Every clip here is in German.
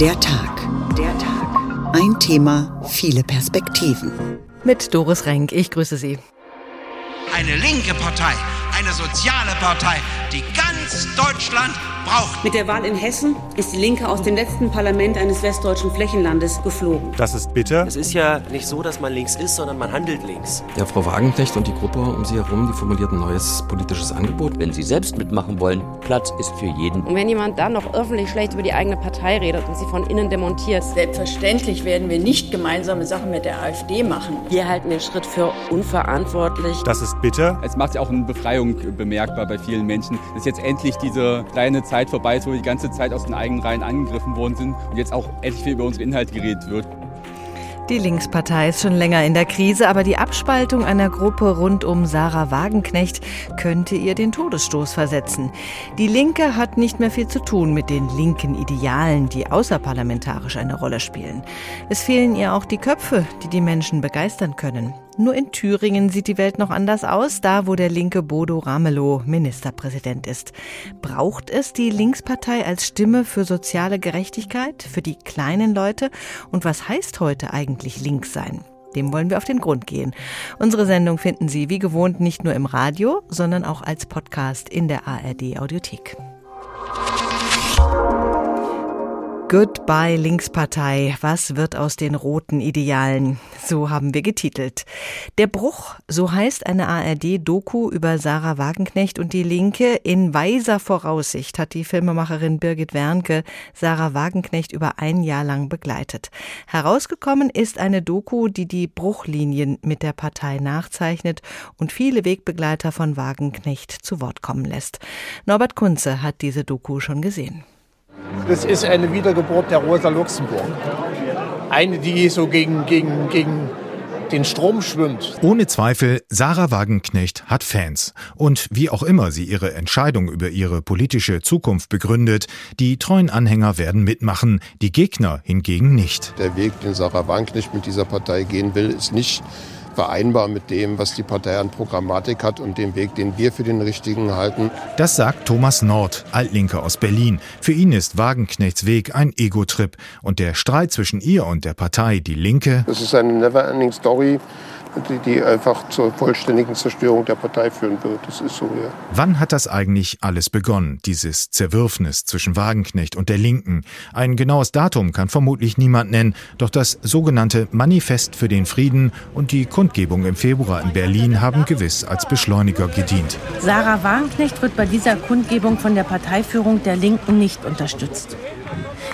Der Tag. Der Tag. Ein Thema, viele Perspektiven. Mit Doris Renk, ich grüße Sie. Eine linke Partei, eine soziale Partei, die ganz Deutschland braucht. Mit der Wahl in Hessen ist die Linke aus dem letzten Parlament eines westdeutschen Flächenlandes geflogen. Das ist bitter. Es ist ja nicht so, dass man links ist, sondern man handelt links. Ja, Frau Wagenknecht und die Gruppe um sie herum, die formuliert ein neues politisches Angebot. Wenn Sie selbst mitmachen wollen, Platz ist für jeden. Und wenn jemand dann noch öffentlich schlecht über die eigene Partei redet und sie von innen demontiert. Selbstverständlich werden wir nicht gemeinsame Sachen mit der AfD machen. Wir halten den Schritt für unverantwortlich. Das ist bitter. Es macht ja auch eine Befreiung bemerkbar bei vielen Menschen, dass jetzt endlich diese kleine Zeit vorbei ist, wo wir die ganze Zeit aus den eigenen Reihen angegriffen worden sind und jetzt auch endlich viel über unsere Inhalte geredet wird. Die Linkspartei ist schon länger in der Krise, aber die Abspaltung einer Gruppe rund um Sarah Wagenknecht könnte ihr den Todesstoß versetzen. Die Linke hat nicht mehr viel zu tun mit den linken Idealen, die außerparlamentarisch eine Rolle spielen. Es fehlen ihr auch die Köpfe, die die Menschen begeistern können. Nur in Thüringen sieht die Welt noch anders aus, da wo der linke Bodo Ramelow Ministerpräsident ist. Braucht es die Linkspartei als Stimme für soziale Gerechtigkeit, für die kleinen Leute? Und was heißt heute eigentlich links sein? Dem wollen wir auf den Grund gehen. Unsere Sendung finden Sie wie gewohnt nicht nur im Radio, sondern auch als Podcast in der ARD Audiothek. Goodbye Linkspartei. Was wird aus den roten Idealen? So haben wir getitelt. Der Bruch, so heißt eine ARD-Doku über Sarah Wagenknecht und die Linke. In weiser Voraussicht hat die Filmemacherin Birgit Wernke Sarah Wagenknecht über ein Jahr lang begleitet. Herausgekommen ist eine Doku, die die Bruchlinien mit der Partei nachzeichnet und viele Wegbegleiter von Wagenknecht zu Wort kommen lässt. Norbert Kunze hat diese Doku schon gesehen. Das ist eine Wiedergeburt der Rosa Luxemburg. Eine, die so gegen, gegen, gegen den Strom schwimmt. Ohne Zweifel, Sarah Wagenknecht hat Fans. Und wie auch immer sie ihre Entscheidung über ihre politische Zukunft begründet, die treuen Anhänger werden mitmachen, die Gegner hingegen nicht. Der Weg, den Sarah Wagenknecht mit dieser Partei gehen will, ist nicht vereinbar mit dem, was die Partei an Programmatik hat und dem Weg, den wir für den richtigen halten. Das sagt Thomas Nord, Altlinker aus Berlin. Für ihn ist Wagenknechts Weg ein Ego-Trip und der Streit zwischen ihr und der Partei Die Linke. Das ist eine never-ending Story die, die einfach zur vollständigen Zerstörung der Partei führen wird. Das ist so, ja. Wann hat das eigentlich alles begonnen, dieses Zerwürfnis zwischen Wagenknecht und der Linken? Ein genaues Datum kann vermutlich niemand nennen, doch das sogenannte Manifest für den Frieden und die Kundgebung im Februar in Berlin haben gewiss als Beschleuniger gedient. Sarah Wagenknecht wird bei dieser Kundgebung von der Parteiführung der Linken nicht unterstützt.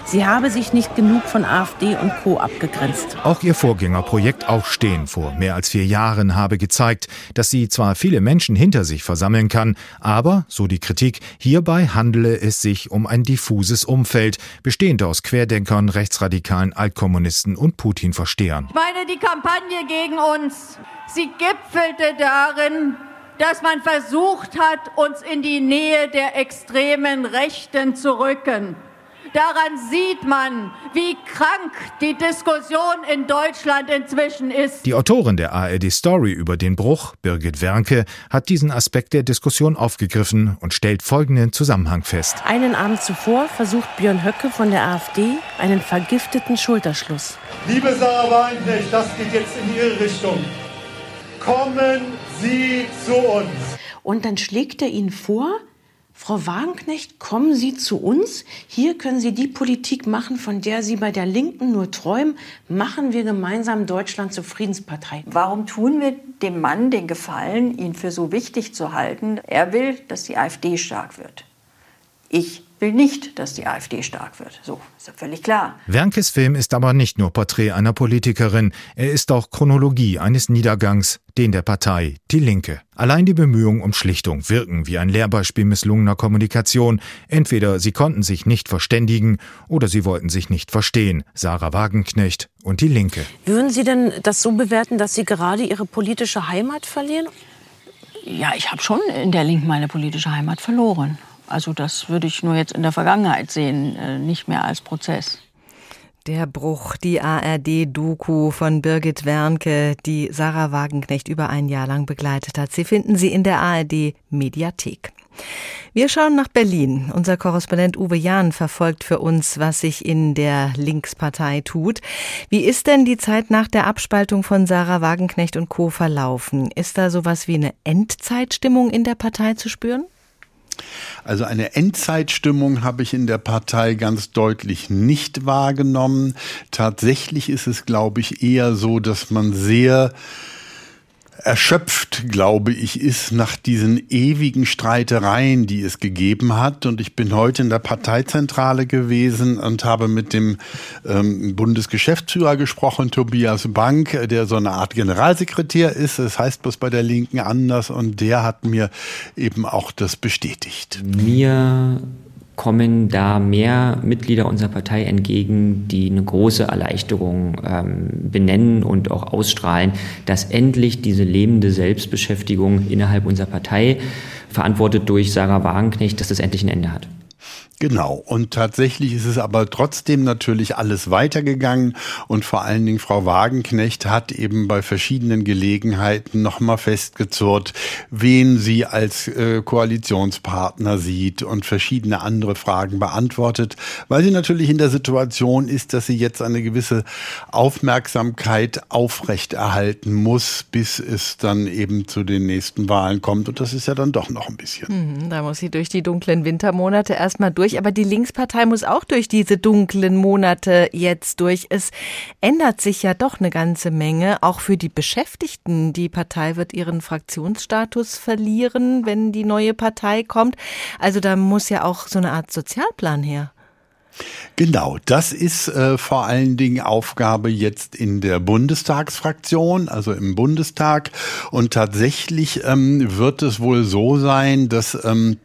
Sie habe sich nicht genug von AfD und Co. abgegrenzt. Auch ihr Vorgängerprojekt Aufstehen vor mehr als vier Jahren habe gezeigt, dass sie zwar viele Menschen hinter sich versammeln kann, aber, so die Kritik, hierbei handele es sich um ein diffuses Umfeld, bestehend aus Querdenkern, Rechtsradikalen, Altkommunisten und Putin-Verstehern. Ich meine, die Kampagne gegen uns, sie gipfelte darin, dass man versucht hat, uns in die Nähe der extremen Rechten zu rücken. Daran sieht man, wie krank die Diskussion in Deutschland inzwischen ist. Die Autorin der ARD Story über den Bruch, Birgit Wernke, hat diesen Aspekt der Diskussion aufgegriffen und stellt folgenden Zusammenhang fest. Einen Abend zuvor versucht Björn Höcke von der AfD einen vergifteten Schulterschluss. Liebe Sarah Wagenknecht, das geht jetzt in Ihre Richtung. Kommen Sie zu uns. Und dann schlägt er Ihnen vor, Frau Wagenknecht, kommen Sie zu uns. Hier können Sie die Politik machen, von der Sie bei der Linken nur träumen. Machen wir gemeinsam Deutschland zur Friedenspartei. Warum tun wir dem Mann den Gefallen, ihn für so wichtig zu halten? Er will, dass die AfD stark wird. Ich will nicht, dass die AfD stark wird. So, ist ja völlig klar. Wernkes Film ist aber nicht nur Porträt einer Politikerin, er ist auch Chronologie eines Niedergangs, den der Partei Die Linke. Allein die Bemühungen um Schlichtung wirken wie ein Lehrbeispiel misslungener Kommunikation. Entweder sie konnten sich nicht verständigen oder sie wollten sich nicht verstehen. Sarah Wagenknecht und Die Linke. Würden Sie denn das so bewerten, dass Sie gerade Ihre politische Heimat verlieren? Ja, ich habe schon in der Linken meine politische Heimat verloren. Also das würde ich nur jetzt in der Vergangenheit sehen, äh, nicht mehr als Prozess. Der Bruch, die ARD-Doku von Birgit Wernke, die Sarah Wagenknecht über ein Jahr lang begleitet hat. Sie finden sie in der ARD-Mediathek. Wir schauen nach Berlin. Unser Korrespondent Uwe Jahn verfolgt für uns, was sich in der Linkspartei tut. Wie ist denn die Zeit nach der Abspaltung von Sarah Wagenknecht und Co. verlaufen? Ist da sowas wie eine Endzeitstimmung in der Partei zu spüren? Also eine Endzeitstimmung habe ich in der Partei ganz deutlich nicht wahrgenommen. Tatsächlich ist es, glaube ich, eher so, dass man sehr erschöpft, glaube ich, ist nach diesen ewigen Streitereien, die es gegeben hat. Und ich bin heute in der Parteizentrale gewesen und habe mit dem ähm, Bundesgeschäftsführer gesprochen, Tobias Bank, der so eine Art Generalsekretär ist. Das heißt bloß bei der Linken anders. Und der hat mir eben auch das bestätigt. Mir kommen da mehr Mitglieder unserer Partei entgegen, die eine große Erleichterung ähm, benennen und auch ausstrahlen, dass endlich diese lebende Selbstbeschäftigung innerhalb unserer Partei, verantwortet durch Sarah Wagenknecht, dass das endlich ein Ende hat. Genau. Und tatsächlich ist es aber trotzdem natürlich alles weitergegangen. Und vor allen Dingen Frau Wagenknecht hat eben bei verschiedenen Gelegenheiten nochmal festgezurrt, wen sie als äh, Koalitionspartner sieht und verschiedene andere Fragen beantwortet, weil sie natürlich in der Situation ist, dass sie jetzt eine gewisse Aufmerksamkeit aufrechterhalten muss, bis es dann eben zu den nächsten Wahlen kommt. Und das ist ja dann doch noch ein bisschen. Hm, da muss sie durch die dunklen Wintermonate erstmal durch durch, aber die Linkspartei muss auch durch diese dunklen Monate jetzt durch. Es ändert sich ja doch eine ganze Menge, auch für die Beschäftigten. Die Partei wird ihren Fraktionsstatus verlieren, wenn die neue Partei kommt. Also da muss ja auch so eine Art Sozialplan her. Genau, das ist äh, vor allen Dingen Aufgabe jetzt in der Bundestagsfraktion, also im Bundestag. Und tatsächlich ähm, wird es wohl so sein, dass ähm,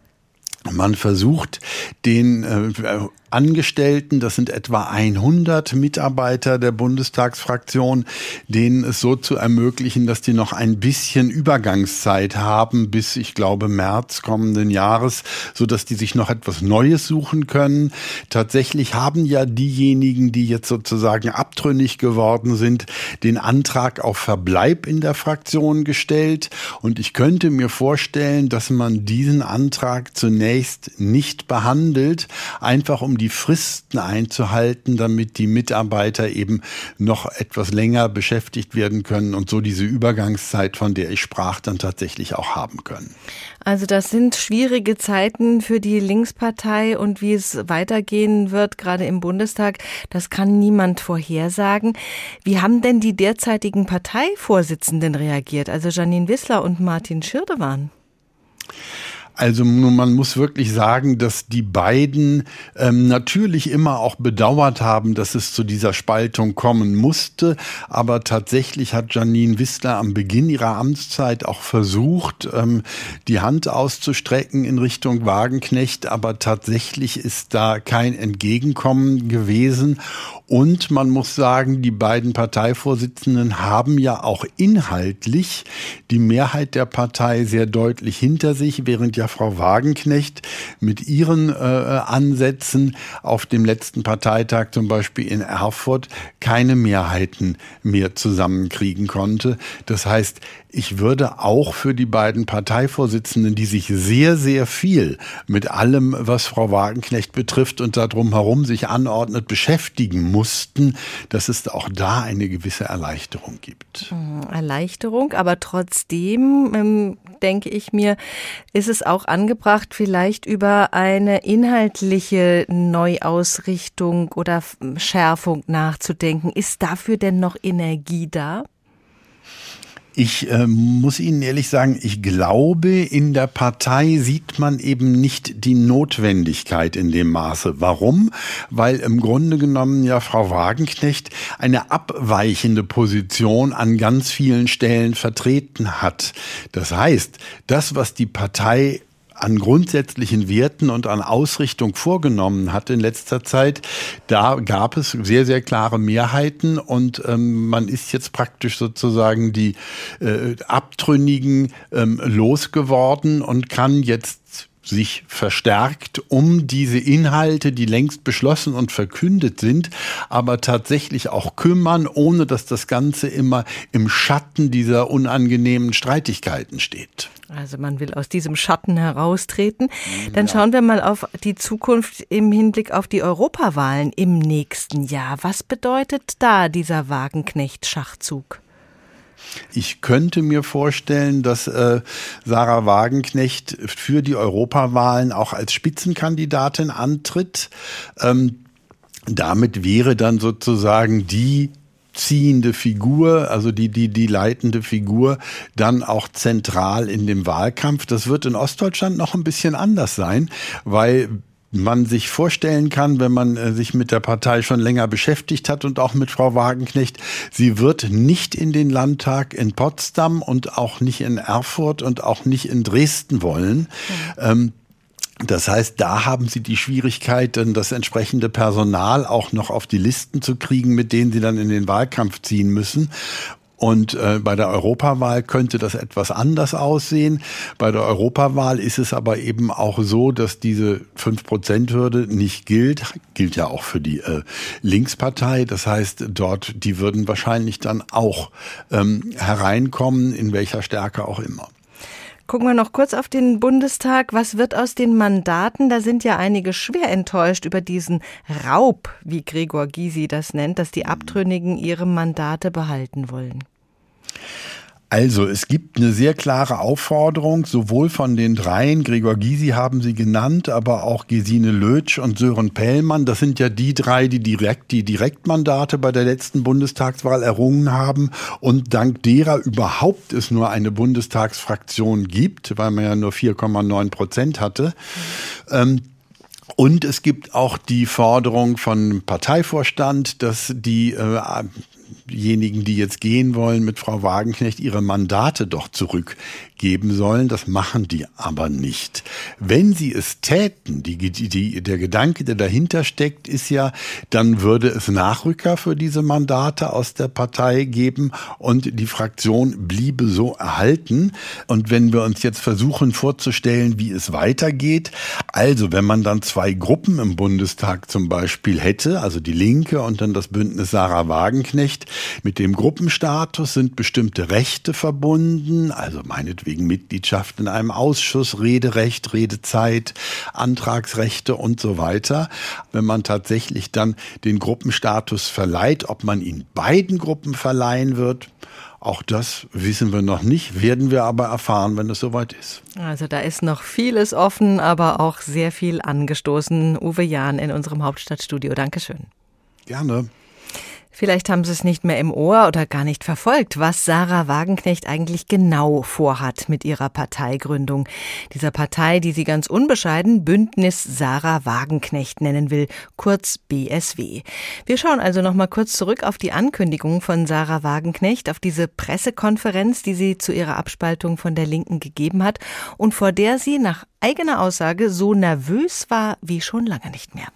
man versucht, den äh, Angestellten, das sind etwa 100 Mitarbeiter der Bundestagsfraktion, denen es so zu ermöglichen, dass die noch ein bisschen Übergangszeit haben bis, ich glaube, März kommenden Jahres, so dass die sich noch etwas Neues suchen können. Tatsächlich haben ja diejenigen, die jetzt sozusagen abtrünnig geworden sind, den Antrag auf Verbleib in der Fraktion gestellt. Und ich könnte mir vorstellen, dass man diesen Antrag zunächst nicht behandelt, einfach um die Fristen einzuhalten, damit die Mitarbeiter eben noch etwas länger beschäftigt werden können und so diese Übergangszeit, von der ich sprach, dann tatsächlich auch haben können. Also das sind schwierige Zeiten für die Linkspartei und wie es weitergehen wird, gerade im Bundestag, das kann niemand vorhersagen. Wie haben denn die derzeitigen Parteivorsitzenden reagiert, also Janine Wissler und Martin Schirdewan? Also man muss wirklich sagen, dass die beiden ähm, natürlich immer auch bedauert haben, dass es zu dieser Spaltung kommen musste. Aber tatsächlich hat Janine Wissler am Beginn ihrer Amtszeit auch versucht, ähm, die Hand auszustrecken in Richtung Wagenknecht. Aber tatsächlich ist da kein Entgegenkommen gewesen. Und man muss sagen, die beiden Parteivorsitzenden haben ja auch inhaltlich die Mehrheit der Partei sehr deutlich hinter sich, während ja Frau Wagenknecht mit ihren äh, Ansätzen auf dem letzten Parteitag zum Beispiel in Erfurt keine Mehrheiten mehr zusammenkriegen konnte. Das heißt, ich würde auch für die beiden Parteivorsitzenden, die sich sehr, sehr viel mit allem, was Frau Wagenknecht betrifft und darum herum sich anordnet, beschäftigen mussten, dass es auch da eine gewisse Erleichterung gibt. Mhm, Erleichterung, aber trotzdem ähm, denke ich mir, ist es auch angebracht, vielleicht über eine inhaltliche Neuausrichtung oder Schärfung nachzudenken. Ist dafür denn noch Energie da? Ich äh, muss Ihnen ehrlich sagen, ich glaube, in der Partei sieht man eben nicht die Notwendigkeit in dem Maße. Warum? Weil im Grunde genommen ja Frau Wagenknecht eine abweichende Position an ganz vielen Stellen vertreten hat. Das heißt, das, was die Partei an grundsätzlichen Werten und an Ausrichtung vorgenommen hat in letzter Zeit, da gab es sehr, sehr klare Mehrheiten und ähm, man ist jetzt praktisch sozusagen die äh, Abtrünnigen ähm, losgeworden und kann jetzt sich verstärkt um diese Inhalte, die längst beschlossen und verkündet sind, aber tatsächlich auch kümmern, ohne dass das Ganze immer im Schatten dieser unangenehmen Streitigkeiten steht. Also man will aus diesem Schatten heraustreten. Dann ja. schauen wir mal auf die Zukunft im Hinblick auf die Europawahlen im nächsten Jahr. Was bedeutet da dieser Wagenknecht-Schachzug? Ich könnte mir vorstellen, dass äh, Sarah Wagenknecht für die Europawahlen auch als Spitzenkandidatin antritt. Ähm, damit wäre dann sozusagen die ziehende Figur, also die, die, die leitende Figur, dann auch zentral in dem Wahlkampf. Das wird in Ostdeutschland noch ein bisschen anders sein, weil man sich vorstellen kann, wenn man äh, sich mit der Partei schon länger beschäftigt hat und auch mit Frau Wagenknecht, sie wird nicht in den Landtag in Potsdam und auch nicht in Erfurt und auch nicht in Dresden wollen. Mhm. Das heißt, da haben Sie die Schwierigkeit, dann das entsprechende Personal auch noch auf die Listen zu kriegen, mit denen Sie dann in den Wahlkampf ziehen müssen. Und äh, bei der Europawahl könnte das etwas anders aussehen. Bei der Europawahl ist es aber eben auch so, dass diese 5-Prozent-Hürde nicht gilt. Gilt ja auch für die äh, Linkspartei. Das heißt, dort, die würden wahrscheinlich dann auch ähm, hereinkommen, in welcher Stärke auch immer. Gucken wir noch kurz auf den Bundestag. Was wird aus den Mandaten? Da sind ja einige schwer enttäuscht über diesen Raub, wie Gregor Gysi das nennt, dass die Abtrünnigen ihre Mandate behalten wollen. Also, es gibt eine sehr klare Aufforderung, sowohl von den dreien, Gregor Gysi haben Sie genannt, aber auch Gesine Lötsch und Sören Pellmann. Das sind ja die drei, die direkt, die Direktmandate bei der letzten Bundestagswahl errungen haben und dank derer überhaupt es nur eine Bundestagsfraktion gibt, weil man ja nur 4,9 Prozent hatte. Ähm, und es gibt auch die Forderung von Parteivorstand, dass die äh, diejenigen, die jetzt gehen wollen mit Frau Wagenknecht, ihre Mandate doch zurückgeben sollen. Das machen die aber nicht. Wenn sie es täten, die, die, der Gedanke, der dahinter steckt, ist ja, dann würde es Nachrücker für diese Mandate aus der Partei geben und die Fraktion bliebe so erhalten. Und wenn wir uns jetzt versuchen vorzustellen, wie es weitergeht, also wenn man dann zwei Gruppen im Bundestag zum Beispiel hätte, also die Linke und dann das Bündnis Sarah Wagenknecht, mit dem Gruppenstatus sind bestimmte Rechte verbunden, also meinetwegen Mitgliedschaft in einem Ausschuss, Rederecht, Redezeit, Antragsrechte und so weiter. Wenn man tatsächlich dann den Gruppenstatus verleiht, ob man ihn beiden Gruppen verleihen wird, auch das wissen wir noch nicht, werden wir aber erfahren, wenn es soweit ist. Also da ist noch vieles offen, aber auch sehr viel angestoßen. Uwe Jahn in unserem Hauptstadtstudio. Dankeschön. Gerne. Vielleicht haben Sie es nicht mehr im Ohr oder gar nicht verfolgt, was Sarah Wagenknecht eigentlich genau vorhat mit ihrer Parteigründung. Dieser Partei, die sie ganz unbescheiden Bündnis Sarah Wagenknecht nennen will, kurz BSW. Wir schauen also noch mal kurz zurück auf die Ankündigung von Sarah Wagenknecht, auf diese Pressekonferenz, die sie zu ihrer Abspaltung von der Linken gegeben hat und vor der sie nach eigener Aussage so nervös war wie schon lange nicht mehr.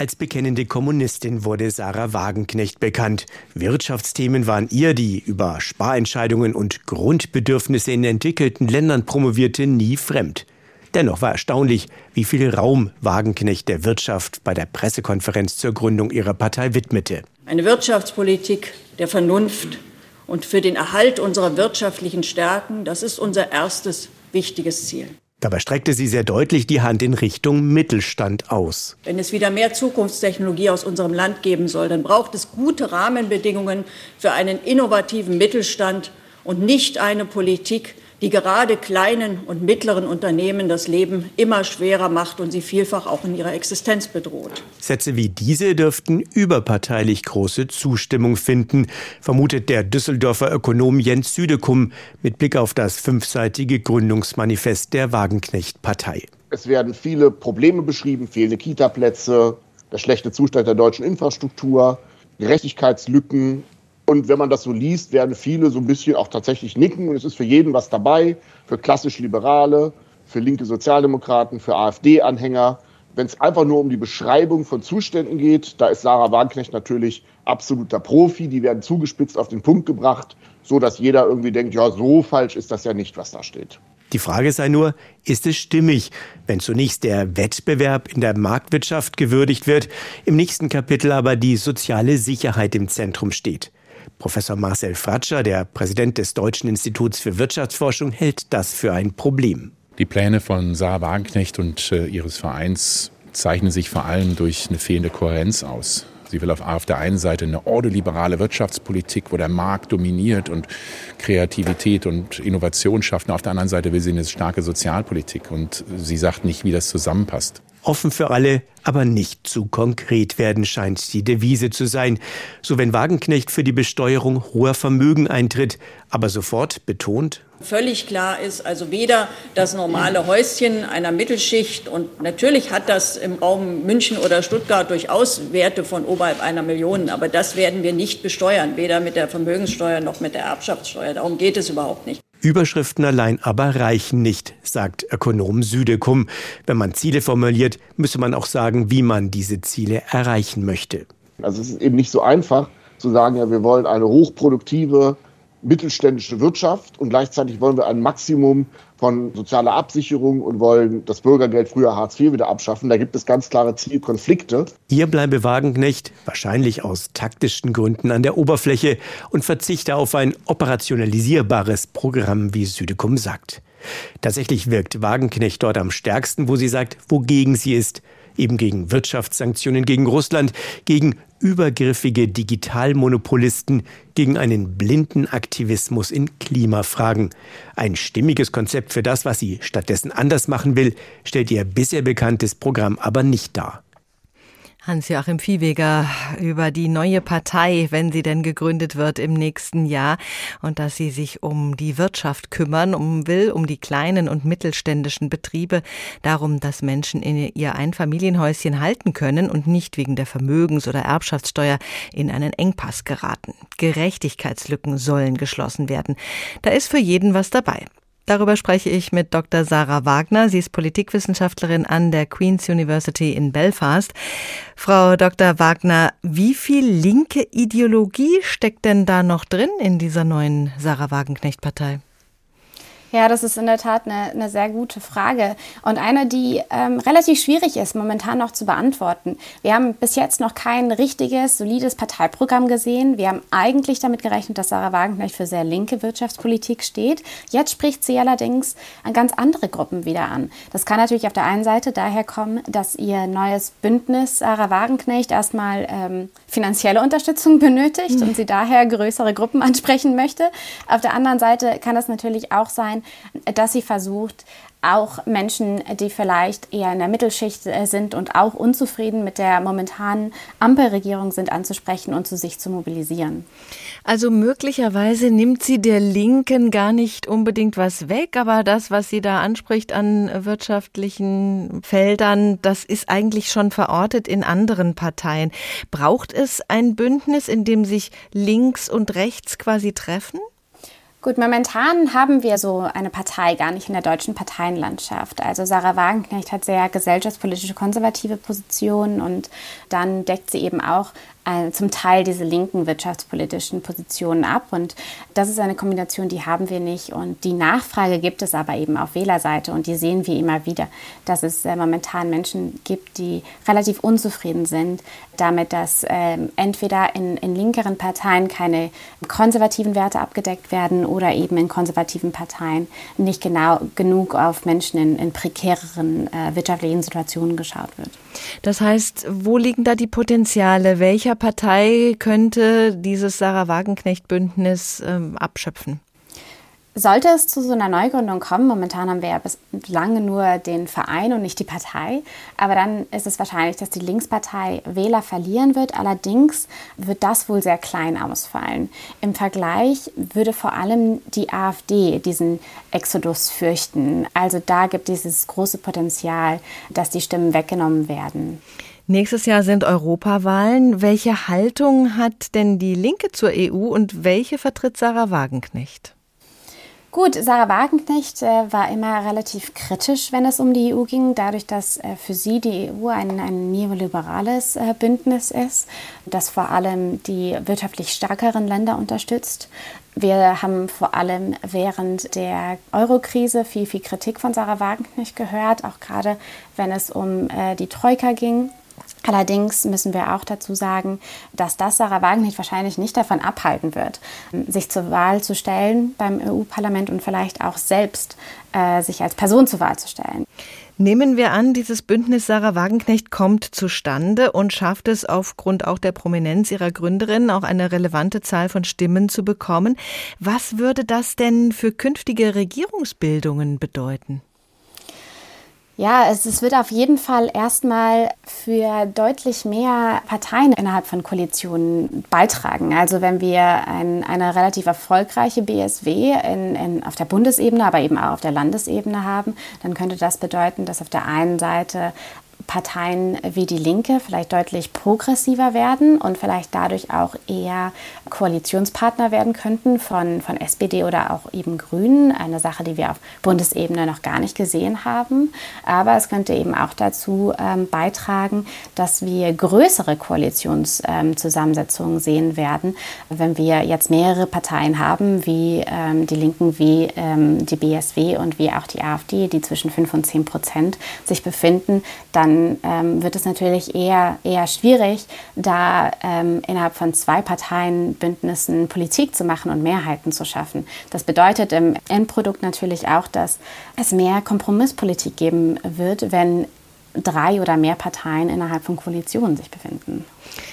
Als bekennende Kommunistin wurde Sarah Wagenknecht bekannt. Wirtschaftsthemen waren ihr, die über Sparentscheidungen und Grundbedürfnisse in entwickelten Ländern promovierte, nie fremd. Dennoch war erstaunlich, wie viel Raum Wagenknecht der Wirtschaft bei der Pressekonferenz zur Gründung ihrer Partei widmete. Eine Wirtschaftspolitik der Vernunft und für den Erhalt unserer wirtschaftlichen Stärken, das ist unser erstes wichtiges Ziel. Dabei streckte sie sehr deutlich die Hand in Richtung Mittelstand aus. Wenn es wieder mehr Zukunftstechnologie aus unserem Land geben soll, dann braucht es gute Rahmenbedingungen für einen innovativen Mittelstand und nicht eine Politik, die gerade kleinen und mittleren Unternehmen das Leben immer schwerer macht und sie vielfach auch in ihrer Existenz bedroht. Sätze wie diese dürften überparteilich große Zustimmung finden, vermutet der Düsseldorfer Ökonom Jens Südekum mit Blick auf das fünfseitige Gründungsmanifest der Wagenknecht-Partei. Es werden viele Probleme beschrieben, fehlende Kitaplätze, der schlechte Zustand der deutschen Infrastruktur, Gerechtigkeitslücken, und wenn man das so liest, werden viele so ein bisschen auch tatsächlich nicken. Und es ist für jeden was dabei, für klassisch Liberale, für linke Sozialdemokraten, für AfD-Anhänger. Wenn es einfach nur um die Beschreibung von Zuständen geht, da ist Sarah Wagenknecht natürlich absoluter Profi. Die werden zugespitzt auf den Punkt gebracht, so dass jeder irgendwie denkt, ja, so falsch ist das ja nicht, was da steht. Die Frage sei nur, ist es stimmig, wenn zunächst der Wettbewerb in der Marktwirtschaft gewürdigt wird, im nächsten Kapitel aber die soziale Sicherheit im Zentrum steht? Professor Marcel Fratscher, der Präsident des Deutschen Instituts für Wirtschaftsforschung, hält das für ein Problem. Die Pläne von Sarah Wagenknecht und äh, ihres Vereins zeichnen sich vor allem durch eine fehlende Kohärenz aus. Sie will auf, der einen Seite eine ordoliberale Wirtschaftspolitik, wo der Markt dominiert und Kreativität und Innovation schafft. Und auf der anderen Seite will sie eine starke Sozialpolitik. Und sie sagt nicht, wie das zusammenpasst. Offen für alle, aber nicht zu konkret werden scheint die Devise zu sein. So wenn Wagenknecht für die Besteuerung hoher Vermögen eintritt, aber sofort betont, Völlig klar ist also weder das normale Häuschen einer Mittelschicht und natürlich hat das im Raum München oder Stuttgart durchaus Werte von oberhalb einer Million, aber das werden wir nicht besteuern, weder mit der Vermögenssteuer noch mit der Erbschaftssteuer. Darum geht es überhaupt nicht. Überschriften allein aber reichen nicht, sagt Ökonom Südekum. Wenn man Ziele formuliert, müsse man auch sagen, wie man diese Ziele erreichen möchte. Also es ist eben nicht so einfach zu sagen, ja, wir wollen eine hochproduktive mittelständische Wirtschaft und gleichzeitig wollen wir ein Maximum von sozialer Absicherung und wollen das Bürgergeld früher Hartz IV wieder abschaffen. Da gibt es ganz klare Zielkonflikte. Hier bleibe Wagenknecht wahrscheinlich aus taktischen Gründen an der Oberfläche und verzichte auf ein operationalisierbares Programm, wie Südekum sagt. Tatsächlich wirkt Wagenknecht dort am stärksten, wo sie sagt, wogegen sie ist eben gegen Wirtschaftssanktionen gegen Russland, gegen übergriffige Digitalmonopolisten, gegen einen blinden Aktivismus in Klimafragen. Ein stimmiges Konzept für das, was sie stattdessen anders machen will, stellt ihr bisher bekanntes Programm aber nicht dar. Hans-Joachim Viehweger über die neue Partei, wenn sie denn gegründet wird im nächsten Jahr und dass sie sich um die Wirtschaft kümmern um will, um die kleinen und mittelständischen Betriebe, darum, dass Menschen in ihr Einfamilienhäuschen halten können und nicht wegen der Vermögens- oder Erbschaftssteuer in einen Engpass geraten. Gerechtigkeitslücken sollen geschlossen werden. Da ist für jeden was dabei. Darüber spreche ich mit Dr. Sarah Wagner. Sie ist Politikwissenschaftlerin an der Queen's University in Belfast. Frau Dr. Wagner, wie viel linke Ideologie steckt denn da noch drin in dieser neuen Sarah Wagenknecht-Partei? Ja, das ist in der Tat eine, eine sehr gute Frage und eine, die ähm, relativ schwierig ist, momentan noch zu beantworten. Wir haben bis jetzt noch kein richtiges, solides Parteiprogramm gesehen. Wir haben eigentlich damit gerechnet, dass Sarah Wagenknecht für sehr linke Wirtschaftspolitik steht. Jetzt spricht sie allerdings an ganz andere Gruppen wieder an. Das kann natürlich auf der einen Seite daher kommen, dass ihr neues Bündnis Sarah Wagenknecht erstmal ähm, finanzielle Unterstützung benötigt und sie daher größere Gruppen ansprechen möchte. Auf der anderen Seite kann das natürlich auch sein, sein, dass sie versucht, auch Menschen, die vielleicht eher in der Mittelschicht äh, sind und auch unzufrieden mit der momentanen Ampelregierung sind, anzusprechen und zu sich zu mobilisieren. Also möglicherweise nimmt sie der Linken gar nicht unbedingt was weg, aber das, was sie da anspricht an wirtschaftlichen Feldern, das ist eigentlich schon verortet in anderen Parteien. Braucht es ein Bündnis, in dem sich links und rechts quasi treffen? Gut, momentan haben wir so eine Partei gar nicht in der deutschen Parteienlandschaft. Also Sarah Wagenknecht hat sehr gesellschaftspolitische konservative Positionen und dann deckt sie eben auch äh, zum Teil diese linken wirtschaftspolitischen Positionen ab. Und das ist eine Kombination, die haben wir nicht. Und die Nachfrage gibt es aber eben auf Wählerseite. Und die sehen wir immer wieder, dass es äh, momentan Menschen gibt, die relativ unzufrieden sind damit, dass äh, entweder in, in linkeren Parteien keine konservativen Werte abgedeckt werden oder eben in konservativen Parteien nicht genau genug auf Menschen in, in prekäreren äh, wirtschaftlichen Situationen geschaut wird. Das heißt, wo liegen da die Potenziale? Welcher Partei könnte dieses Sarah Wagenknecht-Bündnis ähm, abschöpfen? Sollte es zu so einer Neugründung kommen, momentan haben wir ja bislang nur den Verein und nicht die Partei, aber dann ist es wahrscheinlich, dass die Linkspartei Wähler verlieren wird. Allerdings wird das wohl sehr klein ausfallen. Im Vergleich würde vor allem die AfD diesen Exodus fürchten. Also da gibt es dieses große Potenzial, dass die Stimmen weggenommen werden. Nächstes Jahr sind Europawahlen. Welche Haltung hat denn die Linke zur EU und welche vertritt Sarah Wagenknecht? Gut, Sarah Wagenknecht äh, war immer relativ kritisch, wenn es um die EU ging, dadurch, dass äh, für sie die EU ein, ein neoliberales äh, Bündnis ist, das vor allem die wirtschaftlich stärkeren Länder unterstützt. Wir haben vor allem während der Eurokrise viel, viel Kritik von Sarah Wagenknecht gehört, auch gerade wenn es um äh, die Troika ging. Allerdings müssen wir auch dazu sagen, dass das Sarah Wagenknecht wahrscheinlich nicht davon abhalten wird, sich zur Wahl zu stellen beim EU-Parlament und vielleicht auch selbst äh, sich als Person zur Wahl zu stellen. Nehmen wir an, dieses Bündnis Sarah Wagenknecht kommt zustande und schafft es aufgrund auch der Prominenz ihrer Gründerin auch eine relevante Zahl von Stimmen zu bekommen. Was würde das denn für künftige Regierungsbildungen bedeuten? Ja, es, es, wird auf jeden Fall erstmal für deutlich mehr Parteien innerhalb von Koalitionen beitragen. Also wenn wir ein, eine relativ erfolgreiche BSW in, in, auf der Bundesebene, aber eben auch auf der Landesebene haben, dann könnte das bedeuten, dass auf der einen Seite Parteien wie die Linke vielleicht deutlich progressiver werden und vielleicht dadurch auch eher Koalitionspartner werden könnten von, von SPD oder auch eben Grünen. Eine Sache, die wir auf Bundesebene noch gar nicht gesehen haben. Aber es könnte eben auch dazu ähm, beitragen, dass wir größere Koalitionszusammensetzungen ähm, sehen werden, wenn wir jetzt mehrere Parteien haben, wie ähm, die Linken, wie ähm, die BSW und wie auch die AfD, die zwischen 5 und 10 Prozent sich befinden, dann ähm, wird es natürlich eher, eher schwierig, da ähm, innerhalb von zwei Parteien Bündnissen Politik zu machen und Mehrheiten zu schaffen. Das bedeutet im Endprodukt natürlich auch, dass es mehr Kompromisspolitik geben wird wenn drei oder mehr Parteien innerhalb von Koalitionen sich befinden.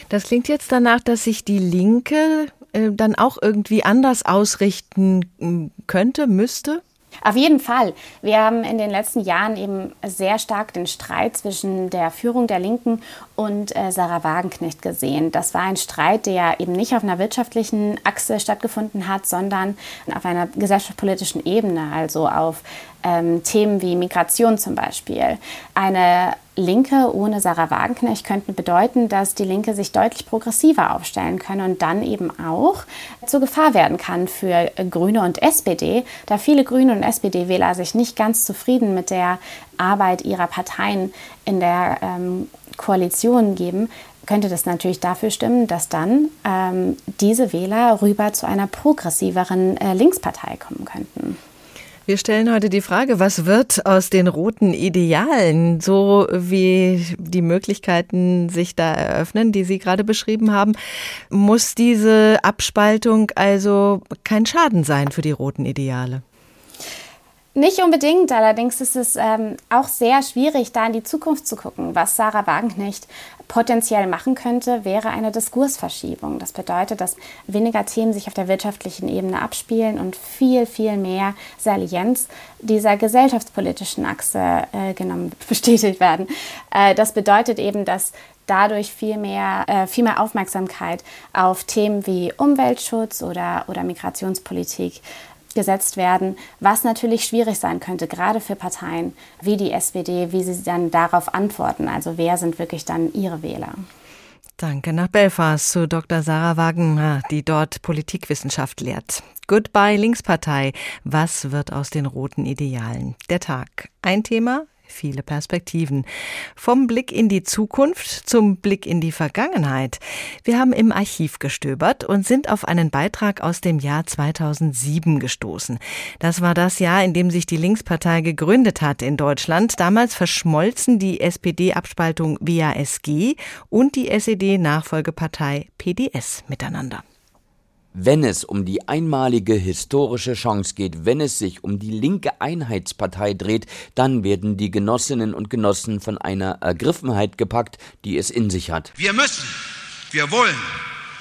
Das klingt jetzt danach, dass sich die Linke äh, dann auch irgendwie anders ausrichten könnte, müsste? Auf jeden Fall. Wir haben in den letzten Jahren eben sehr stark den Streit zwischen der Führung der Linken und äh, Sarah Wagenknecht gesehen. Das war ein Streit, der eben nicht auf einer wirtschaftlichen Achse stattgefunden hat, sondern auf einer gesellschaftspolitischen Ebene, also auf ähm, Themen wie Migration zum Beispiel. Eine Linke ohne Sarah Wagenknecht könnte bedeuten, dass die Linke sich deutlich progressiver aufstellen können und dann eben auch zur Gefahr werden kann für Grüne und SPD, da viele Grüne und SPD-Wähler sich nicht ganz zufrieden mit der Arbeit ihrer Parteien in der ähm, Koalition geben, könnte das natürlich dafür stimmen, dass dann ähm, diese Wähler rüber zu einer progressiveren äh, Linkspartei kommen könnten. Wir stellen heute die Frage, was wird aus den roten Idealen, so wie die Möglichkeiten sich da eröffnen, die Sie gerade beschrieben haben. Muss diese Abspaltung also kein Schaden sein für die roten Ideale? Nicht unbedingt, allerdings ist es ähm, auch sehr schwierig, da in die Zukunft zu gucken. Was Sarah Wagenknecht potenziell machen könnte, wäre eine Diskursverschiebung. Das bedeutet, dass weniger Themen sich auf der wirtschaftlichen Ebene abspielen und viel, viel mehr Salienz dieser gesellschaftspolitischen Achse äh, genommen, bestätigt werden. Äh, das bedeutet eben, dass dadurch viel mehr, äh, viel mehr Aufmerksamkeit auf Themen wie Umweltschutz oder, oder Migrationspolitik gesetzt werden, was natürlich schwierig sein könnte, gerade für Parteien wie die SPD, wie sie dann darauf antworten. Also wer sind wirklich dann ihre Wähler? Danke nach Belfast zu Dr. Sarah Wagen, die dort Politikwissenschaft lehrt. Goodbye Linkspartei. Was wird aus den roten Idealen? Der Tag. Ein Thema, viele Perspektiven. Vom Blick in die Zukunft zum Blick in die Vergangenheit. Wir haben im Archiv gestöbert und sind auf einen Beitrag aus dem Jahr 2007 gestoßen. Das war das Jahr, in dem sich die Linkspartei gegründet hat in Deutschland. Damals verschmolzen die SPD-Abspaltung WASG und die SED-Nachfolgepartei PDS miteinander wenn es um die einmalige historische Chance geht, wenn es sich um die linke Einheitspartei dreht, dann werden die Genossinnen und Genossen von einer Ergriffenheit gepackt, die es in sich hat. Wir müssen, wir wollen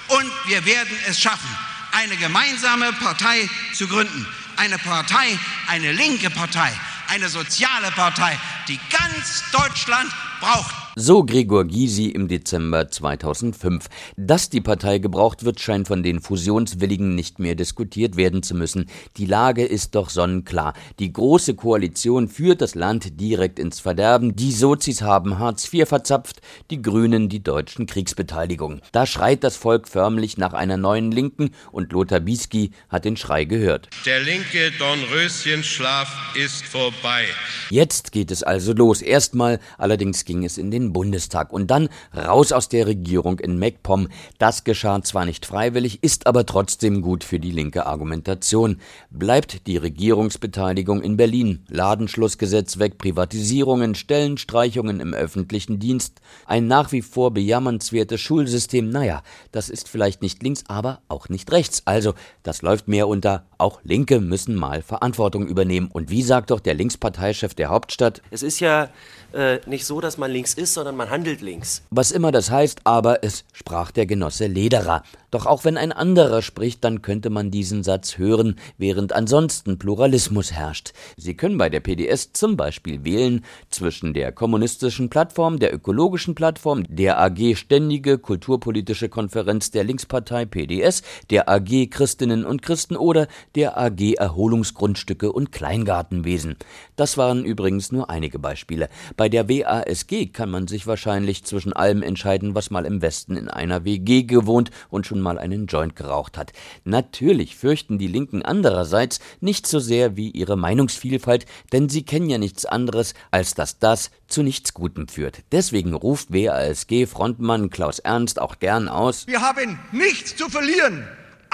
und wir werden es schaffen, eine gemeinsame Partei zu gründen. Eine Partei, eine linke Partei, eine soziale Partei, die ganz Deutschland braucht. So Gregor Gysi im Dezember 2005. Dass die Partei gebraucht wird, scheint von den Fusionswilligen nicht mehr diskutiert werden zu müssen. Die Lage ist doch sonnenklar. Die Große Koalition führt das Land direkt ins Verderben. Die Sozis haben Hartz IV verzapft, die Grünen die deutschen Kriegsbeteiligung. Da schreit das Volk förmlich nach einer neuen Linken und Lothar Bisky hat den Schrei gehört. Der linke Dornröschenschlaf ist vorbei. Jetzt geht es also los. Erstmal allerdings ging es in den den Bundestag und dann raus aus der Regierung in MacPom. Das geschah zwar nicht freiwillig, ist aber trotzdem gut für die linke Argumentation. Bleibt die Regierungsbeteiligung in Berlin, Ladenschlussgesetz weg, Privatisierungen, Stellenstreichungen im öffentlichen Dienst, ein nach wie vor bejammernswertes Schulsystem, naja, das ist vielleicht nicht links, aber auch nicht rechts. Also, das läuft mehr unter, auch Linke müssen mal Verantwortung übernehmen. Und wie sagt doch der Linksparteichef der Hauptstadt? Es ist ja äh, nicht so, dass man links ist, sondern man handelt links. Was immer das heißt, aber es sprach der Genosse Lederer. Doch auch wenn ein anderer spricht, dann könnte man diesen Satz hören, während ansonsten Pluralismus herrscht. Sie können bei der PDS zum Beispiel wählen zwischen der kommunistischen Plattform, der ökologischen Plattform, der AG Ständige Kulturpolitische Konferenz der Linkspartei PDS, der AG Christinnen und Christen oder der AG Erholungsgrundstücke und Kleingartenwesen. Das waren übrigens nur einige Beispiele. Bei der WASG kann man sich wahrscheinlich zwischen allem entscheiden, was mal im Westen in einer WG gewohnt und schon mal einen Joint geraucht hat. Natürlich fürchten die Linken andererseits nicht so sehr wie ihre Meinungsvielfalt, denn sie kennen ja nichts anderes, als dass das zu nichts Gutem führt. Deswegen ruft WASG-Frontmann Klaus Ernst auch gern aus. Wir haben nichts zu verlieren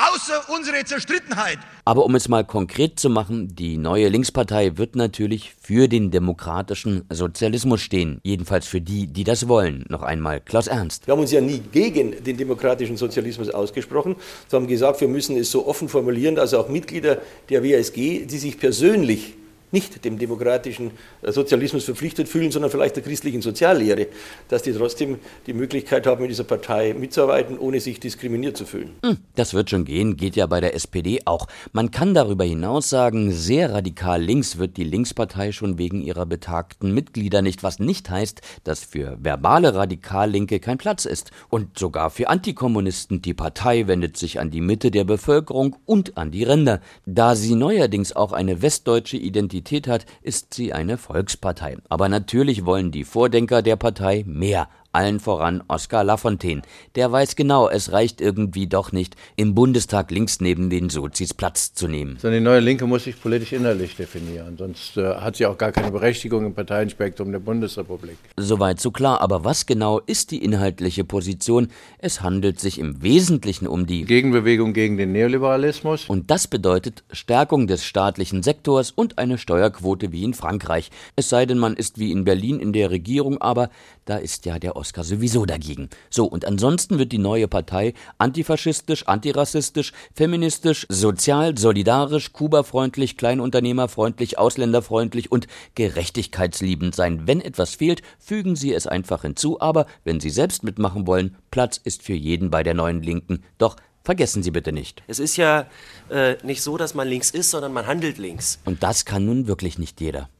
außer unsere Zerstrittenheit. Aber um es mal konkret zu machen, die neue Linkspartei wird natürlich für den demokratischen Sozialismus stehen. Jedenfalls für die, die das wollen. Noch einmal Klaus Ernst. Wir haben uns ja nie gegen den demokratischen Sozialismus ausgesprochen. Wir haben gesagt, wir müssen es so offen formulieren, dass auch Mitglieder der WSG, die sich persönlich nicht dem demokratischen äh, Sozialismus verpflichtet fühlen, sondern vielleicht der christlichen Soziallehre, dass die trotzdem die Möglichkeit haben, in dieser Partei mitzuarbeiten, ohne sich diskriminiert zu fühlen. Hm, das wird schon gehen, geht ja bei der SPD auch. Man kann darüber hinaus sagen, sehr radikal links wird die Linkspartei schon wegen ihrer betagten Mitglieder nicht, was nicht heißt, dass für verbale Radikallinke kein Platz ist. Und sogar für Antikommunisten, die Partei wendet sich an die Mitte der Bevölkerung und an die Ränder. Da sie neuerdings auch eine westdeutsche Identität Identität hat, ist sie eine Volkspartei. Aber natürlich wollen die Vordenker der Partei mehr allen voran Oskar Lafontaine. Der weiß genau, es reicht irgendwie doch nicht, im Bundestag links neben den Sozis Platz zu nehmen. Sondern die neue Linke muss sich politisch innerlich definieren, sonst äh, hat sie auch gar keine Berechtigung im Parteienspektrum der Bundesrepublik. Soweit so klar, aber was genau ist die inhaltliche Position? Es handelt sich im Wesentlichen um die Gegenbewegung gegen den Neoliberalismus. Und das bedeutet Stärkung des staatlichen Sektors und eine Steuerquote wie in Frankreich. Es sei denn, man ist wie in Berlin in der Regierung, aber da ist ja der Oscar sowieso dagegen. So, und ansonsten wird die neue Partei antifaschistisch, antirassistisch, feministisch, sozial, solidarisch, kubafreundlich, kleinunternehmerfreundlich, ausländerfreundlich und gerechtigkeitsliebend sein. Wenn etwas fehlt, fügen Sie es einfach hinzu, aber wenn Sie selbst mitmachen wollen, Platz ist für jeden bei der neuen Linken. Doch Vergessen Sie bitte nicht. Es ist ja äh, nicht so, dass man links ist, sondern man handelt links. Und das kann nun wirklich nicht jeder.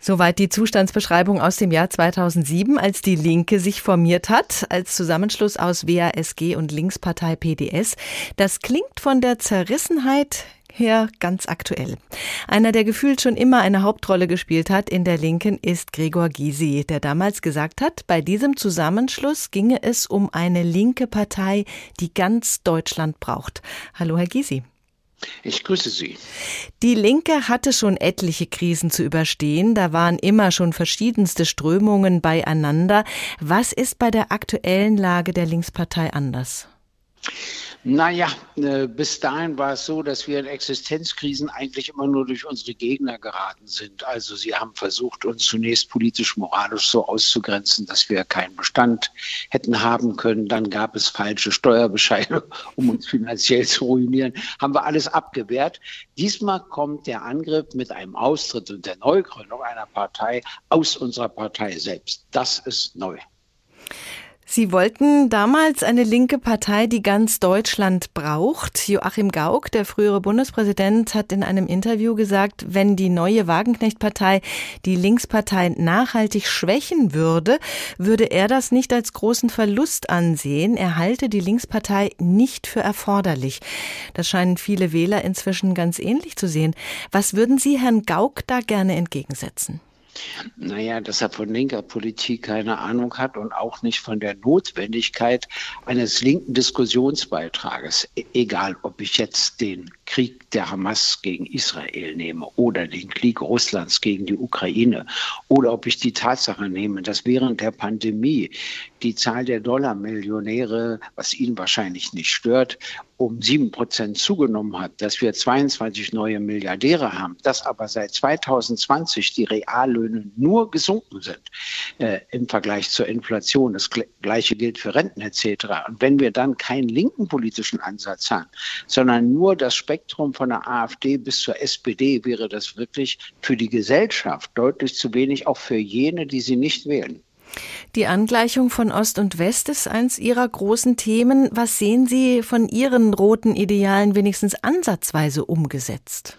Soweit die Zustandsbeschreibung aus dem Jahr 2007, als die Linke sich formiert hat, als Zusammenschluss aus WASG und Linkspartei PDS. Das klingt von der Zerrissenheit her ganz aktuell. Einer, der gefühlt schon immer eine Hauptrolle gespielt hat in der Linken, ist Gregor Gysi, der damals gesagt hat, bei diesem Zusammenschluss ginge es um eine linke Partei, die ganz Deutschland braucht. Hallo, Herr Gysi. Ich grüße Sie. Die Linke hatte schon etliche Krisen zu überstehen. Da waren immer schon verschiedenste Strömungen beieinander. Was ist bei der aktuellen Lage der Linkspartei anders? Naja, äh, bis dahin war es so, dass wir in Existenzkrisen eigentlich immer nur durch unsere Gegner geraten sind. Also sie haben versucht, uns zunächst politisch-moralisch so auszugrenzen, dass wir keinen Bestand hätten haben können. Dann gab es falsche Steuerbescheide, um uns finanziell zu ruinieren. Haben wir alles abgewehrt. Diesmal kommt der Angriff mit einem Austritt und der Neugründung einer Partei aus unserer Partei selbst. Das ist neu. Sie wollten damals eine linke Partei, die ganz Deutschland braucht. Joachim Gauck, der frühere Bundespräsident, hat in einem Interview gesagt, wenn die neue Wagenknecht-Partei die Linkspartei nachhaltig schwächen würde, würde er das nicht als großen Verlust ansehen. Er halte die Linkspartei nicht für erforderlich. Das scheinen viele Wähler inzwischen ganz ähnlich zu sehen. Was würden Sie Herrn Gauck da gerne entgegensetzen? Naja, dass er von linker Politik keine Ahnung hat und auch nicht von der Notwendigkeit eines linken Diskussionsbeitrages. E egal, ob ich jetzt den Krieg der Hamas gegen Israel nehme oder den Krieg Russlands gegen die Ukraine oder ob ich die Tatsache nehme, dass während der Pandemie die Zahl der Dollarmillionäre, was ihn wahrscheinlich nicht stört, um sieben Prozent zugenommen hat, dass wir 22 neue Milliardäre haben, dass aber seit 2020 die Reallöhne nur gesunken sind äh, im Vergleich zur Inflation. Das gleiche gilt für Renten etc. Und wenn wir dann keinen linken politischen Ansatz haben, sondern nur das Spektrum von der AfD bis zur SPD, wäre das wirklich für die Gesellschaft deutlich zu wenig, auch für jene, die sie nicht wählen. Die Angleichung von Ost und West ist eins Ihrer großen Themen. Was sehen Sie von Ihren roten Idealen wenigstens ansatzweise umgesetzt?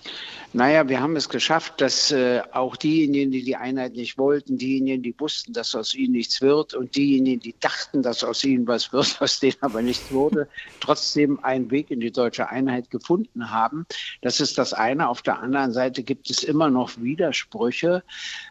Naja, wir haben es geschafft, dass äh, auch diejenigen, die die Einheit nicht wollten, diejenigen, die wussten, dass aus ihnen nichts wird und diejenigen, die dachten, dass aus ihnen was wird, aus denen aber nichts wurde, trotzdem einen Weg in die deutsche Einheit gefunden haben. Das ist das eine. Auf der anderen Seite gibt es immer noch Widersprüche.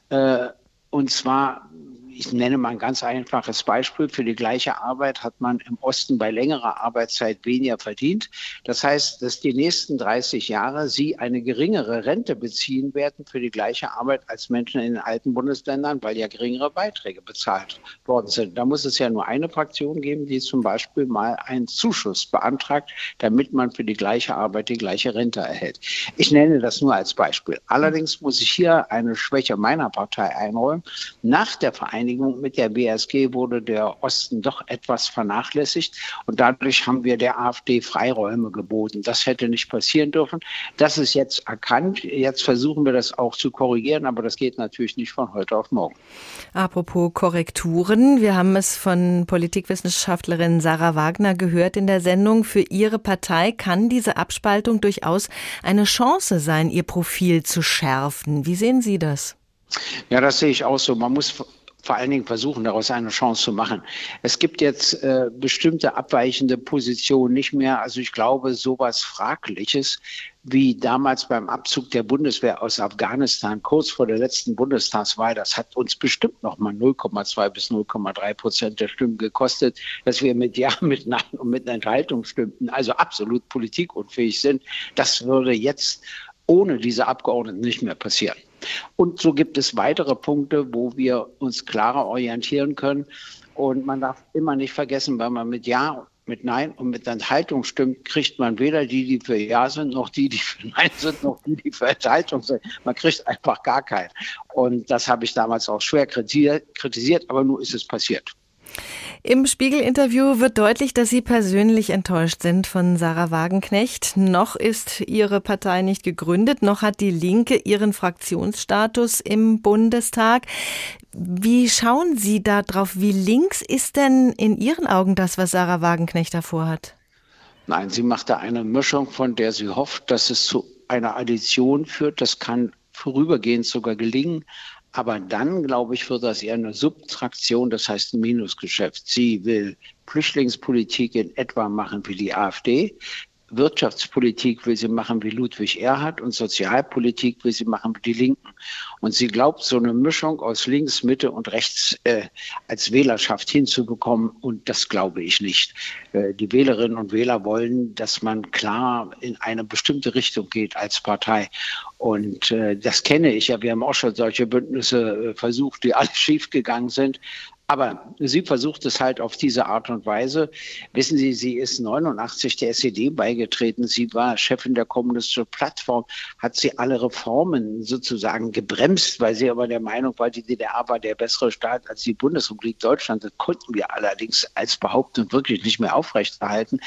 Äh, und zwar ich nenne mal ein ganz einfaches Beispiel. Für die gleiche Arbeit hat man im Osten bei längerer Arbeitszeit weniger verdient. Das heißt, dass die nächsten 30 Jahre Sie eine geringere Rente beziehen werden für die gleiche Arbeit als Menschen in den alten Bundesländern, weil ja geringere Beiträge bezahlt worden sind. Da muss es ja nur eine Fraktion geben, die zum Beispiel mal einen Zuschuss beantragt, damit man für die gleiche Arbeit die gleiche Rente erhält. Ich nenne das nur als Beispiel. Allerdings muss ich hier eine Schwäche meiner Partei einräumen. Nach der Vereinigung Vereinigung mit der BSG wurde der Osten doch etwas vernachlässigt und dadurch haben wir der AfD Freiräume geboten. Das hätte nicht passieren dürfen. Das ist jetzt erkannt. Jetzt versuchen wir das auch zu korrigieren, aber das geht natürlich nicht von heute auf morgen. Apropos Korrekturen, wir haben es von Politikwissenschaftlerin Sarah Wagner gehört in der Sendung. Für ihre Partei kann diese Abspaltung durchaus eine Chance sein, ihr Profil zu schärfen. Wie sehen Sie das? Ja, das sehe ich auch so. Man muss vor allen Dingen versuchen, daraus eine Chance zu machen. Es gibt jetzt äh, bestimmte abweichende Positionen nicht mehr. Also ich glaube, sowas Fragliches wie damals beim Abzug der Bundeswehr aus Afghanistan kurz vor der letzten Bundestagswahl, das hat uns bestimmt noch mal 0,2 bis 0,3 Prozent der Stimmen gekostet, dass wir mit Ja, mit Nein und mit Enthaltung stimmten, also absolut politikunfähig sind. Das würde jetzt ohne diese Abgeordneten nicht mehr passieren. Und so gibt es weitere Punkte, wo wir uns klarer orientieren können. Und man darf immer nicht vergessen, wenn man mit Ja, mit Nein und mit Enthaltung stimmt, kriegt man weder die, die für Ja sind, noch die, die für Nein sind, noch die, die für Enthaltung sind. Man kriegt einfach gar keinen. Und das habe ich damals auch schwer kritisiert, aber nur ist es passiert. Im Spiegel-Interview wird deutlich, dass Sie persönlich enttäuscht sind von Sarah Wagenknecht. Noch ist Ihre Partei nicht gegründet, noch hat die Linke ihren Fraktionsstatus im Bundestag. Wie schauen Sie da drauf? Wie links ist denn in Ihren Augen das, was Sarah Wagenknecht davor hat? Nein, sie macht da eine Mischung, von der sie hofft, dass es zu einer Addition führt. Das kann vorübergehend sogar gelingen. Aber dann, glaube ich, wird das eher eine Subtraktion, das heißt ein Minusgeschäft. Sie will Flüchtlingspolitik in etwa machen wie die AfD. Wirtschaftspolitik will sie machen wie Ludwig Erhard und Sozialpolitik will sie machen wie die Linken. Und sie glaubt, so eine Mischung aus links, Mitte und rechts äh, als Wählerschaft hinzubekommen. Und das glaube ich nicht. Äh, die Wählerinnen und Wähler wollen, dass man klar in eine bestimmte Richtung geht als Partei. Und äh, das kenne ich ja. Wir haben auch schon solche Bündnisse äh, versucht, die alle schiefgegangen sind. Aber sie versucht es halt auf diese Art und Weise. Wissen Sie, sie ist 89 der SED beigetreten. Sie war Chefin der kommunistischen Plattform, hat sie alle Reformen sozusagen gebremst, weil sie aber der Meinung war, die DDR war der bessere Staat als die Bundesrepublik Deutschland. Das konnten wir allerdings als Behauptung wirklich nicht mehr aufrechterhalten.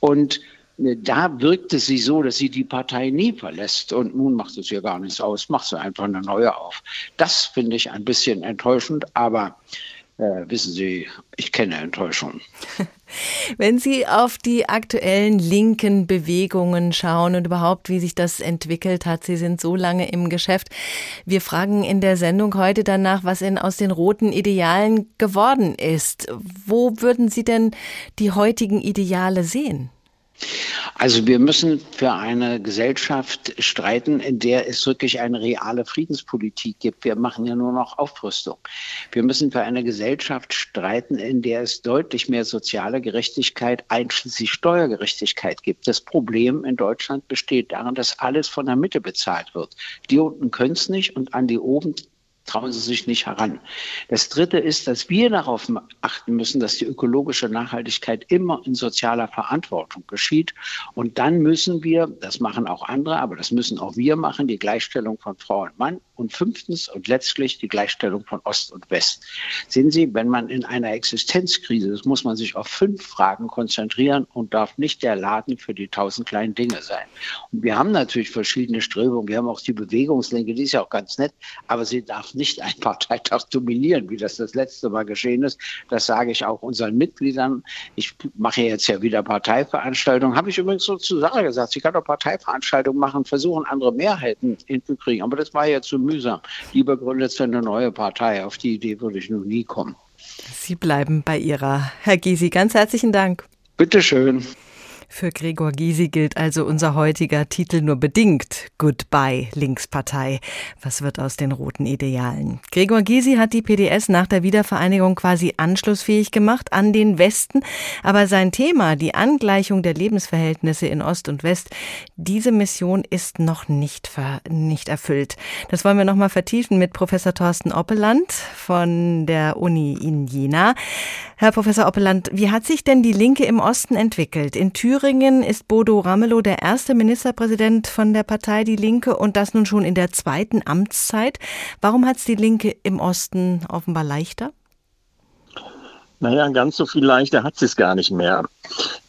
Und äh, da wirkte sie so, dass sie die Partei nie verlässt. Und nun macht es ihr gar nichts aus, macht sie einfach eine neue auf. Das finde ich ein bisschen enttäuschend, aber äh, wissen Sie, ich kenne Enttäuschung. Wenn Sie auf die aktuellen linken Bewegungen schauen und überhaupt, wie sich das entwickelt hat, Sie sind so lange im Geschäft. Wir fragen in der Sendung heute danach, was Ihnen aus den roten Idealen geworden ist. Wo würden Sie denn die heutigen Ideale sehen? Also wir müssen für eine Gesellschaft streiten, in der es wirklich eine reale Friedenspolitik gibt. Wir machen ja nur noch Aufrüstung. Wir müssen für eine Gesellschaft streiten, in der es deutlich mehr soziale Gerechtigkeit, einschließlich Steuergerechtigkeit gibt. Das Problem in Deutschland besteht darin, dass alles von der Mitte bezahlt wird. Die unten können es nicht und an die oben trauen sie sich nicht heran. Das Dritte ist, dass wir darauf achten müssen, dass die ökologische Nachhaltigkeit immer in sozialer Verantwortung geschieht. Und dann müssen wir, das machen auch andere, aber das müssen auch wir machen, die Gleichstellung von Frau und Mann. Und fünftens und letztlich die Gleichstellung von Ost und West. Sehen Sie, wenn man in einer Existenzkrise ist, muss man sich auf fünf Fragen konzentrieren und darf nicht der Laden für die tausend kleinen Dinge sein. Und wir haben natürlich verschiedene Strebungen. Wir haben auch die Bewegungslinke, die ist ja auch ganz nett, aber sie darf nicht einen Parteitag dominieren, wie das das letzte Mal geschehen ist. Das sage ich auch unseren Mitgliedern. Ich mache jetzt ja wieder Parteiveranstaltungen. Habe ich übrigens so zur Sache gesagt. Ich kann doch Parteiveranstaltungen machen, versuchen, andere Mehrheiten hinzukriegen. Aber das war ja zu mühsam. Lieber gründet eine neue Partei. Auf die Idee würde ich nun nie kommen. Sie bleiben bei Ihrer. Herr Gysi, ganz herzlichen Dank. Bitteschön. Für Gregor Gysi gilt also unser heutiger Titel nur bedingt. Goodbye, Linkspartei. Was wird aus den roten Idealen? Gregor Gysi hat die PDS nach der Wiedervereinigung quasi anschlussfähig gemacht an den Westen. Aber sein Thema, die Angleichung der Lebensverhältnisse in Ost und West, diese Mission ist noch nicht, nicht erfüllt. Das wollen wir nochmal vertiefen mit Professor Thorsten Oppeland von der Uni in Jena. Herr Professor Oppeland, wie hat sich denn die Linke im Osten entwickelt? In Thüringen ist Bodo Ramelow der erste Ministerpräsident von der Partei Die Linke und das nun schon in der zweiten Amtszeit. Warum hat es die Linke im Osten offenbar leichter? Naja, ganz so viel leichter hat sie es gar nicht mehr.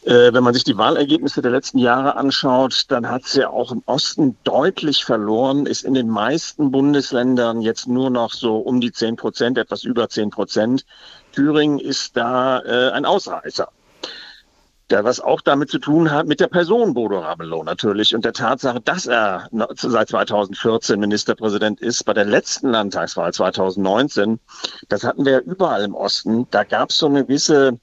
Äh, wenn man sich die Wahlergebnisse der letzten Jahre anschaut, dann hat sie auch im Osten deutlich verloren, ist in den meisten Bundesländern jetzt nur noch so um die 10 Prozent, etwas über 10 Prozent. Thüringen ist da äh, ein Ausreißer. Der was auch damit zu tun hat, mit der Person Bodo Ramelow natürlich und der Tatsache, dass er seit 2014 Ministerpräsident ist. Bei der letzten Landtagswahl 2019, das hatten wir ja überall im Osten, da gab es so eine gewisse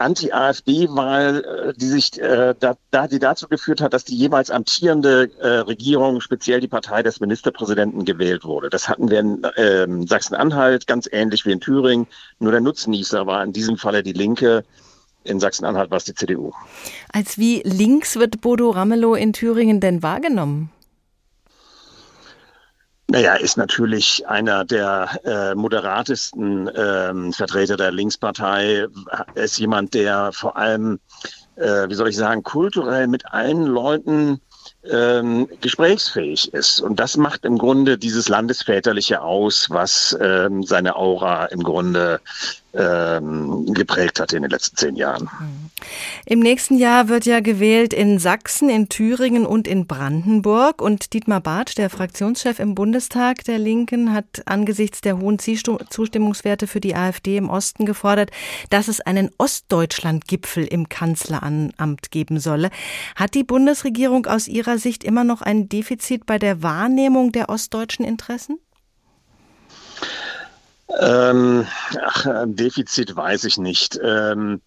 Anti-AfD-Wahl, äh, die sich äh, da, da, die dazu geführt hat, dass die jeweils amtierende äh, Regierung, speziell die Partei des Ministerpräsidenten, gewählt wurde. Das hatten wir in äh, Sachsen-Anhalt ganz ähnlich wie in Thüringen. Nur der Nutznießer war in diesem Falle die Linke. In Sachsen-Anhalt war es die CDU. Als wie links wird Bodo Ramelow in Thüringen denn wahrgenommen? Naja, ist natürlich einer der äh, moderatesten ähm, Vertreter der Linkspartei. Er ist jemand, der vor allem, äh, wie soll ich sagen, kulturell mit allen Leuten ähm, gesprächsfähig ist. Und das macht im Grunde dieses Landesväterliche aus, was ähm, seine Aura im Grunde ähm, geprägt hat in den letzten zehn Jahren. Im nächsten Jahr wird ja gewählt in Sachsen, in Thüringen und in Brandenburg. Und Dietmar Bartsch, der Fraktionschef im Bundestag der Linken, hat angesichts der hohen Zustimmungswerte für die AfD im Osten gefordert, dass es einen Ostdeutschland-Gipfel im Kanzleramt geben solle. Hat die Bundesregierung aus Ihrer Sicht immer noch ein Defizit bei der Wahrnehmung der ostdeutschen Interessen? Ähm, ach, Defizit weiß ich nicht. Ähm,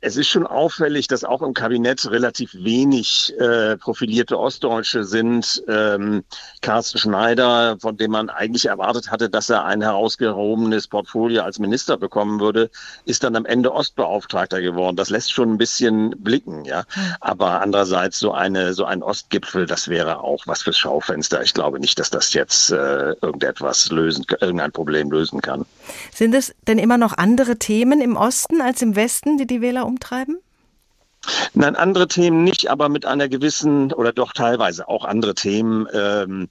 es ist schon auffällig, dass auch im Kabinett relativ wenig äh, profilierte Ostdeutsche sind. Ähm, Carsten Schneider, von dem man eigentlich erwartet hatte, dass er ein herausgehobenes Portfolio als Minister bekommen würde, ist dann am Ende Ostbeauftragter geworden. Das lässt schon ein bisschen blicken, ja. Aber andererseits so eine so ein Ostgipfel, das wäre auch was fürs Schaufenster. Ich glaube nicht, dass das jetzt äh, irgendetwas lösen, irgendein Problem lösen kann. Sind es denn immer noch andere Themen im Osten als im Westen, die die Wähler umtreiben? Nein, andere Themen nicht, aber mit einer gewissen oder doch teilweise auch andere Themen. Ähm,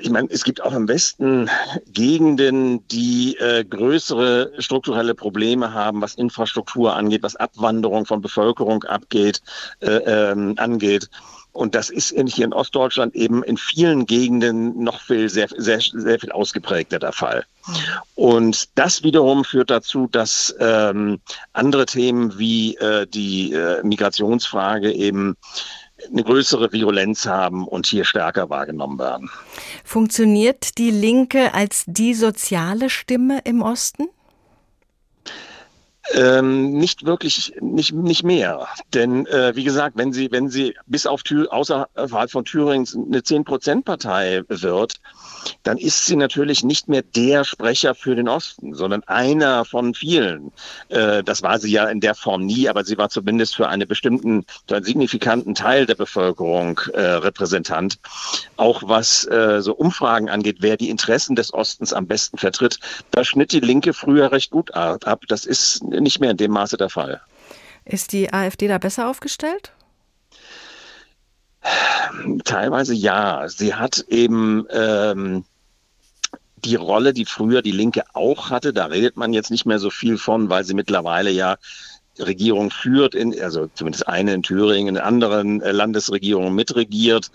ich meine, es gibt auch im Westen Gegenden, die äh, größere strukturelle Probleme haben, was Infrastruktur angeht, was Abwanderung von Bevölkerung abgeht, äh, ähm, angeht. Und das ist hier in Ostdeutschland eben in vielen Gegenden noch viel, sehr, sehr, sehr viel ausgeprägter der Fall. Und das wiederum führt dazu, dass ähm, andere Themen wie äh, die äh, Migrationsfrage eben eine größere Virulenz haben und hier stärker wahrgenommen werden. Funktioniert die Linke als die soziale Stimme im Osten? Ähm, nicht wirklich, nicht, nicht mehr. Denn äh, wie gesagt, wenn sie, wenn sie bis auf Thür außerhalb von Thüringen eine 10-Prozent-Partei wird, dann ist sie natürlich nicht mehr der Sprecher für den Osten, sondern einer von vielen. Äh, das war sie ja in der Form nie, aber sie war zumindest für einen bestimmten, für einen signifikanten Teil der Bevölkerung äh, Repräsentant. Auch was äh, so Umfragen angeht, wer die Interessen des Ostens am besten vertritt, da schnitt die Linke früher recht gut ab. Das ist nicht mehr in dem Maße der Fall. Ist die AfD da besser aufgestellt? Teilweise ja. Sie hat eben ähm, die Rolle, die früher die Linke auch hatte. Da redet man jetzt nicht mehr so viel von, weil sie mittlerweile ja Regierung führt, in, also zumindest eine in Thüringen, in anderen äh, Landesregierungen mitregiert.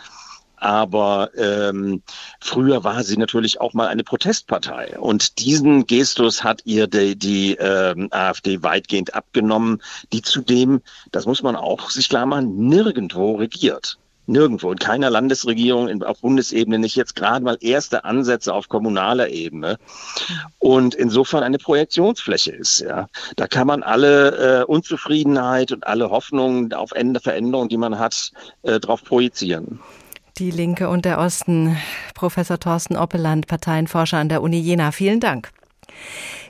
Aber ähm, früher war sie natürlich auch mal eine Protestpartei. Und diesen Gestus hat ihr die, die ähm, AfD weitgehend abgenommen, die zudem, das muss man auch sich klar machen, nirgendwo regiert. Nirgendwo, in keiner Landesregierung, auf Bundesebene nicht jetzt gerade mal erste Ansätze auf kommunaler Ebene. Und insofern eine Projektionsfläche ist. Ja. Da kann man alle äh, Unzufriedenheit und alle Hoffnungen auf Ende Veränderung, die man hat, äh, drauf projizieren. Die Linke und der Osten. Professor Thorsten Oppeland, Parteienforscher an der Uni Jena. Vielen Dank.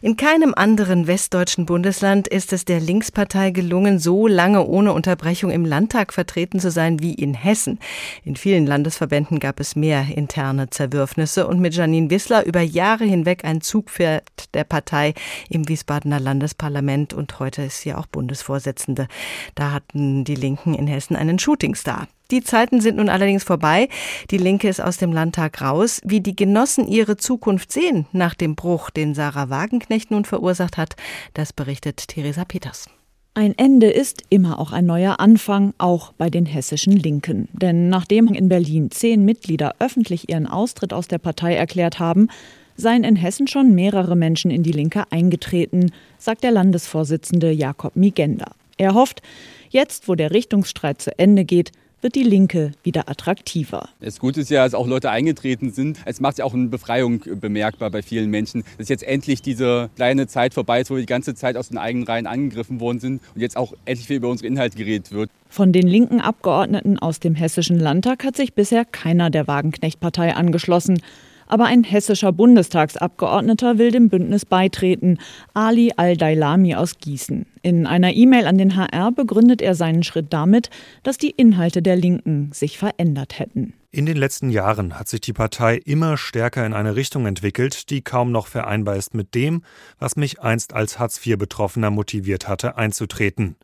In keinem anderen westdeutschen Bundesland ist es der Linkspartei gelungen, so lange ohne Unterbrechung im Landtag vertreten zu sein wie in Hessen. In vielen Landesverbänden gab es mehr interne Zerwürfnisse und mit Janine Wissler über Jahre hinweg ein Zugpferd der Partei im Wiesbadener Landesparlament und heute ist sie auch Bundesvorsitzende. Da hatten die Linken in Hessen einen Shootingstar. Die Zeiten sind nun allerdings vorbei. Die Linke ist aus dem Landtag raus. Wie die Genossen ihre Zukunft sehen nach dem Bruch, den Sarah Wagenknecht nun verursacht hat, das berichtet Theresa Peters. Ein Ende ist immer auch ein neuer Anfang, auch bei den hessischen Linken. Denn nachdem in Berlin zehn Mitglieder öffentlich ihren Austritt aus der Partei erklärt haben, seien in Hessen schon mehrere Menschen in die Linke eingetreten, sagt der Landesvorsitzende Jakob Migenda. Er hofft, jetzt, wo der Richtungsstreit zu Ende geht, wird die Linke wieder attraktiver. Das Gute ist ja, dass auch Leute eingetreten sind. Es macht ja auch eine Befreiung bemerkbar bei vielen Menschen, dass jetzt endlich diese kleine Zeit vorbei ist, wo wir die ganze Zeit aus den eigenen Reihen angegriffen worden sind und jetzt auch endlich wieder über unsere Inhalte geredet wird. Von den linken Abgeordneten aus dem Hessischen Landtag hat sich bisher keiner der Wagenknecht-Partei angeschlossen. Aber ein hessischer Bundestagsabgeordneter will dem Bündnis beitreten, Ali Al-Dailami aus Gießen. In einer E-Mail an den HR begründet er seinen Schritt damit, dass die Inhalte der Linken sich verändert hätten. In den letzten Jahren hat sich die Partei immer stärker in eine Richtung entwickelt, die kaum noch vereinbar ist mit dem, was mich einst als Hartz-IV-Betroffener motiviert hatte, einzutreten.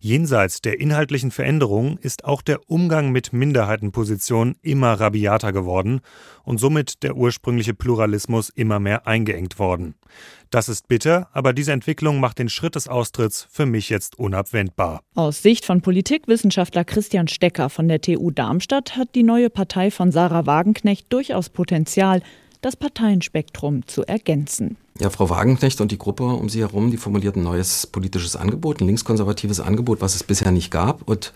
Jenseits der inhaltlichen Veränderungen ist auch der Umgang mit Minderheitenpositionen immer rabiater geworden und somit der ursprüngliche Pluralismus immer mehr eingeengt worden. Das ist bitter, aber diese Entwicklung macht den Schritt des Austritts für mich jetzt unabwendbar. Aus Sicht von Politikwissenschaftler Christian Stecker von der TU Darmstadt hat die neue Partei von Sarah Wagenknecht durchaus Potenzial, das Parteienspektrum zu ergänzen. Ja, Frau Wagenknecht und die Gruppe um sie herum, die formulierten ein neues politisches Angebot, ein linkskonservatives Angebot, was es bisher nicht gab und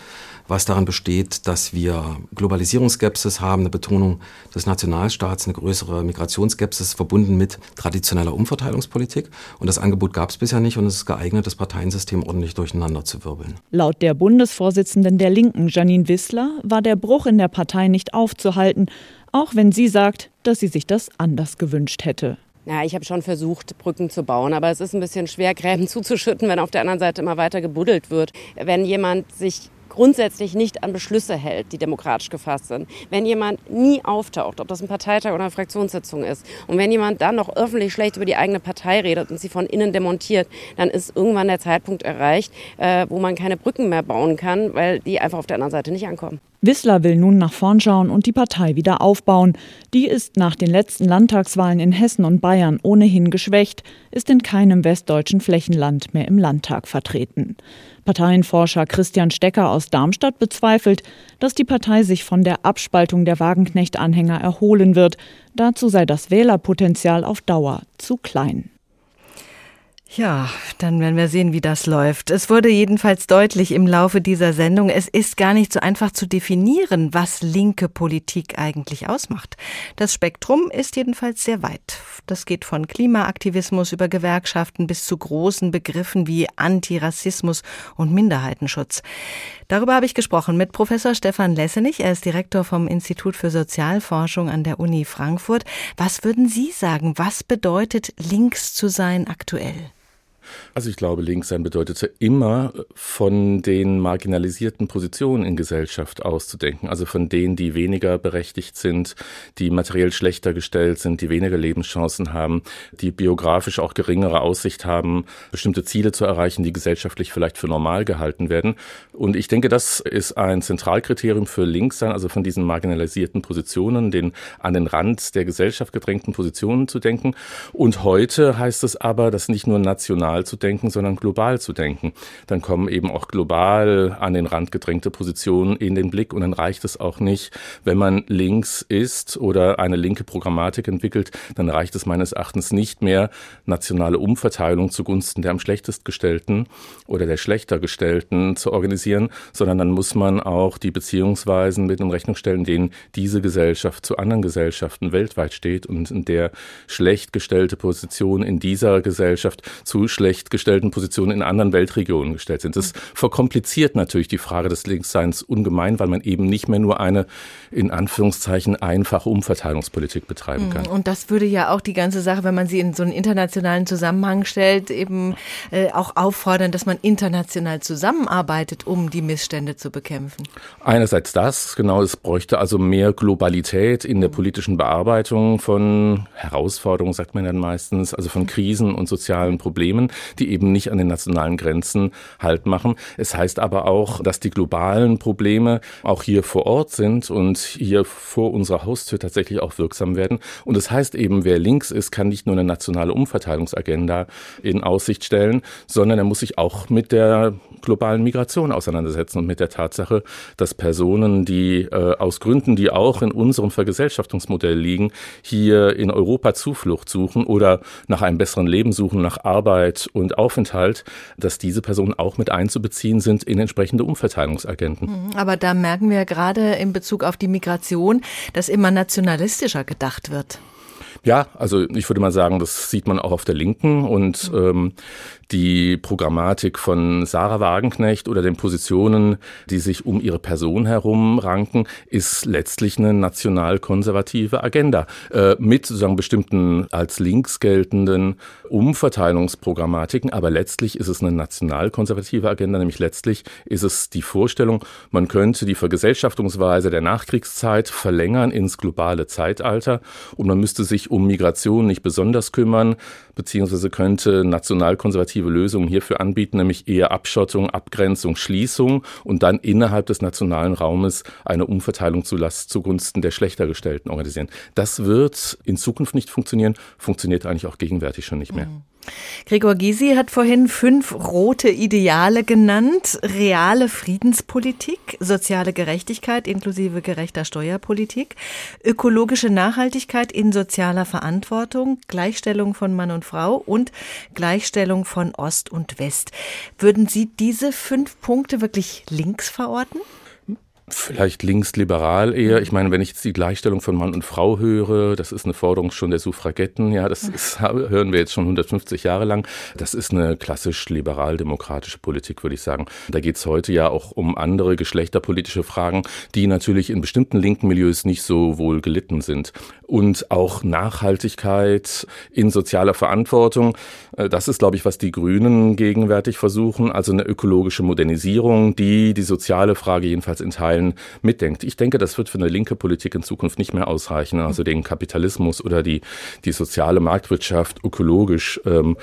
was darin besteht, dass wir Globalisierungsskepsis haben, eine Betonung des Nationalstaats, eine größere Migrationsskepsis verbunden mit traditioneller Umverteilungspolitik. Und das Angebot gab es bisher nicht und es ist geeignet, das Parteiensystem ordentlich durcheinander zu wirbeln. Laut der Bundesvorsitzenden der Linken, Janine Wissler, war der Bruch in der Partei nicht aufzuhalten, auch wenn sie sagt, dass sie sich das anders gewünscht hätte. Ja, ich habe schon versucht, Brücken zu bauen, aber es ist ein bisschen schwer, Gräben zuzuschütten, wenn auf der anderen Seite immer weiter gebuddelt wird. Wenn jemand sich grundsätzlich nicht an Beschlüsse hält, die demokratisch gefasst sind. Wenn jemand nie auftaucht, ob das ein Parteitag oder eine Fraktionssitzung ist, und wenn jemand dann noch öffentlich schlecht über die eigene Partei redet und sie von innen demontiert, dann ist irgendwann der Zeitpunkt erreicht, äh, wo man keine Brücken mehr bauen kann, weil die einfach auf der anderen Seite nicht ankommen. Wissler will nun nach vorn schauen und die Partei wieder aufbauen. Die ist nach den letzten Landtagswahlen in Hessen und Bayern ohnehin geschwächt, ist in keinem westdeutschen Flächenland mehr im Landtag vertreten. Parteienforscher Christian Stecker aus Darmstadt bezweifelt, dass die Partei sich von der Abspaltung der Wagenknecht-Anhänger erholen wird. Dazu sei das Wählerpotenzial auf Dauer zu klein. Ja, Dann werden wir sehen, wie das läuft. Es wurde jedenfalls deutlich im Laufe dieser Sendung, es ist gar nicht so einfach zu definieren, was linke Politik eigentlich ausmacht. Das Spektrum ist jedenfalls sehr weit. Das geht von Klimaaktivismus über Gewerkschaften bis zu großen Begriffen wie Antirassismus und Minderheitenschutz. Darüber habe ich gesprochen mit Professor Stefan Lessenich. Er ist Direktor vom Institut für Sozialforschung an der Uni Frankfurt. Was würden Sie sagen? Was bedeutet links zu sein aktuell? Also ich glaube, links sein bedeutete immer von den marginalisierten Positionen in Gesellschaft auszudenken, also von denen, die weniger berechtigt sind, die materiell schlechter gestellt sind, die weniger Lebenschancen haben, die biografisch auch geringere Aussicht haben, bestimmte Ziele zu erreichen, die gesellschaftlich vielleicht für normal gehalten werden. Und ich denke, das ist ein Zentralkriterium für links sein, also von diesen marginalisierten Positionen, den an den Rand der Gesellschaft gedrängten Positionen zu denken. Und heute heißt es aber, dass nicht nur national zu denken, sondern global zu denken. Dann kommen eben auch global an den Rand gedrängte Positionen in den Blick und dann reicht es auch nicht, wenn man links ist oder eine linke Programmatik entwickelt, dann reicht es meines Erachtens nicht mehr, nationale Umverteilung zugunsten der am schlechtest gestellten oder der schlechter gestellten zu organisieren, sondern dann muss man auch die Beziehungsweisen mit in Rechnung stellen, denen diese Gesellschaft zu anderen Gesellschaften weltweit steht und in der schlecht gestellte Position in dieser Gesellschaft zu schlecht gestellten Positionen in anderen Weltregionen gestellt sind. Das verkompliziert natürlich die Frage des Linksseins ungemein, weil man eben nicht mehr nur eine in Anführungszeichen einfache Umverteilungspolitik betreiben hm, kann. Und das würde ja auch die ganze Sache, wenn man sie in so einen internationalen Zusammenhang stellt, eben äh, auch auffordern, dass man international zusammenarbeitet, um die Missstände zu bekämpfen. Einerseits das, genau, es bräuchte also mehr Globalität in der politischen Bearbeitung von Herausforderungen, sagt man dann meistens, also von Krisen und sozialen Problemen die eben nicht an den nationalen Grenzen Halt machen. Es heißt aber auch, dass die globalen Probleme auch hier vor Ort sind und hier vor unserer Haustür tatsächlich auch wirksam werden. Und es das heißt eben, wer links ist, kann nicht nur eine nationale Umverteilungsagenda in Aussicht stellen, sondern er muss sich auch mit der globalen Migration auseinandersetzen und mit der Tatsache, dass Personen, die äh, aus Gründen, die auch in unserem Vergesellschaftungsmodell liegen, hier in Europa Zuflucht suchen oder nach einem besseren Leben suchen, nach Arbeit und Aufenthalt, dass diese Personen auch mit einzubeziehen sind in entsprechende Umverteilungsagenten. Mhm, aber da merken wir gerade in Bezug auf die Migration, dass immer nationalistischer gedacht wird. Ja, also ich würde mal sagen, das sieht man auch auf der Linken und ähm, die Programmatik von Sarah Wagenknecht oder den Positionen, die sich um ihre Person herum ranken, ist letztlich eine national-konservative Agenda äh, mit sozusagen bestimmten als links geltenden Umverteilungsprogrammatiken, aber letztlich ist es eine national-konservative Agenda, nämlich letztlich ist es die Vorstellung, man könnte die Vergesellschaftungsweise der Nachkriegszeit verlängern ins globale Zeitalter und man müsste sich um Migration nicht besonders kümmern, beziehungsweise könnte national-konservative Lösungen hierfür anbieten, nämlich eher Abschottung, Abgrenzung, Schließung und dann innerhalb des nationalen Raumes eine Umverteilung zu zugunsten der schlechter gestellten organisieren. Das wird in Zukunft nicht funktionieren, funktioniert eigentlich auch gegenwärtig schon nicht mehr. Mhm. Gregor Gysi hat vorhin fünf rote Ideale genannt. Reale Friedenspolitik, soziale Gerechtigkeit inklusive gerechter Steuerpolitik, ökologische Nachhaltigkeit in sozialer Verantwortung, Gleichstellung von Mann und Frau und Gleichstellung von Ost und West. Würden Sie diese fünf Punkte wirklich links verorten? Vielleicht linksliberal eher. Ich meine, wenn ich jetzt die Gleichstellung von Mann und Frau höre, das ist eine Forderung schon der Suffragetten, ja, das ist, hören wir jetzt schon 150 Jahre lang. Das ist eine klassisch liberal-demokratische Politik, würde ich sagen. Da geht es heute ja auch um andere geschlechterpolitische Fragen, die natürlich in bestimmten linken Milieus nicht so wohl gelitten sind. Und auch Nachhaltigkeit in sozialer Verantwortung. Äh, das ist, glaube ich, was die Grünen gegenwärtig versuchen. Also eine ökologische Modernisierung, die die soziale Frage jedenfalls in Teilen Teilen mitdenkt. Ich denke, das wird für eine linke Politik in Zukunft nicht mehr ausreichen, also den Kapitalismus oder die, die soziale Marktwirtschaft ökologisch ähm,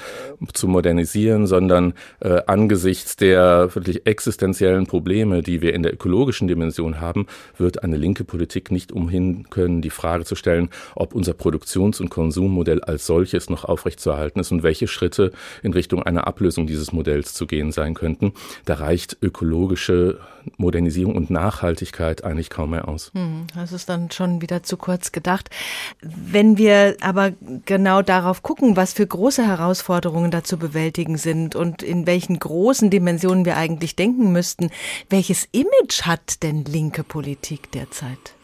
zu modernisieren, sondern äh, angesichts der wirklich existenziellen Probleme, die wir in der ökologischen Dimension haben, wird eine linke Politik nicht umhin können, die Frage zu stellen, ob unser Produktions- und Konsummodell als solches noch aufrechtzuerhalten ist und welche Schritte in Richtung einer Ablösung dieses Modells zu gehen sein könnten. Da reicht ökologische Modernisierung und Nachhaltigkeit eigentlich kaum mehr aus. Hm, das ist dann schon wieder zu kurz gedacht. Wenn wir aber genau darauf gucken, was für große Herausforderungen da zu bewältigen sind und in welchen großen Dimensionen wir eigentlich denken müssten, welches Image hat denn linke Politik derzeit?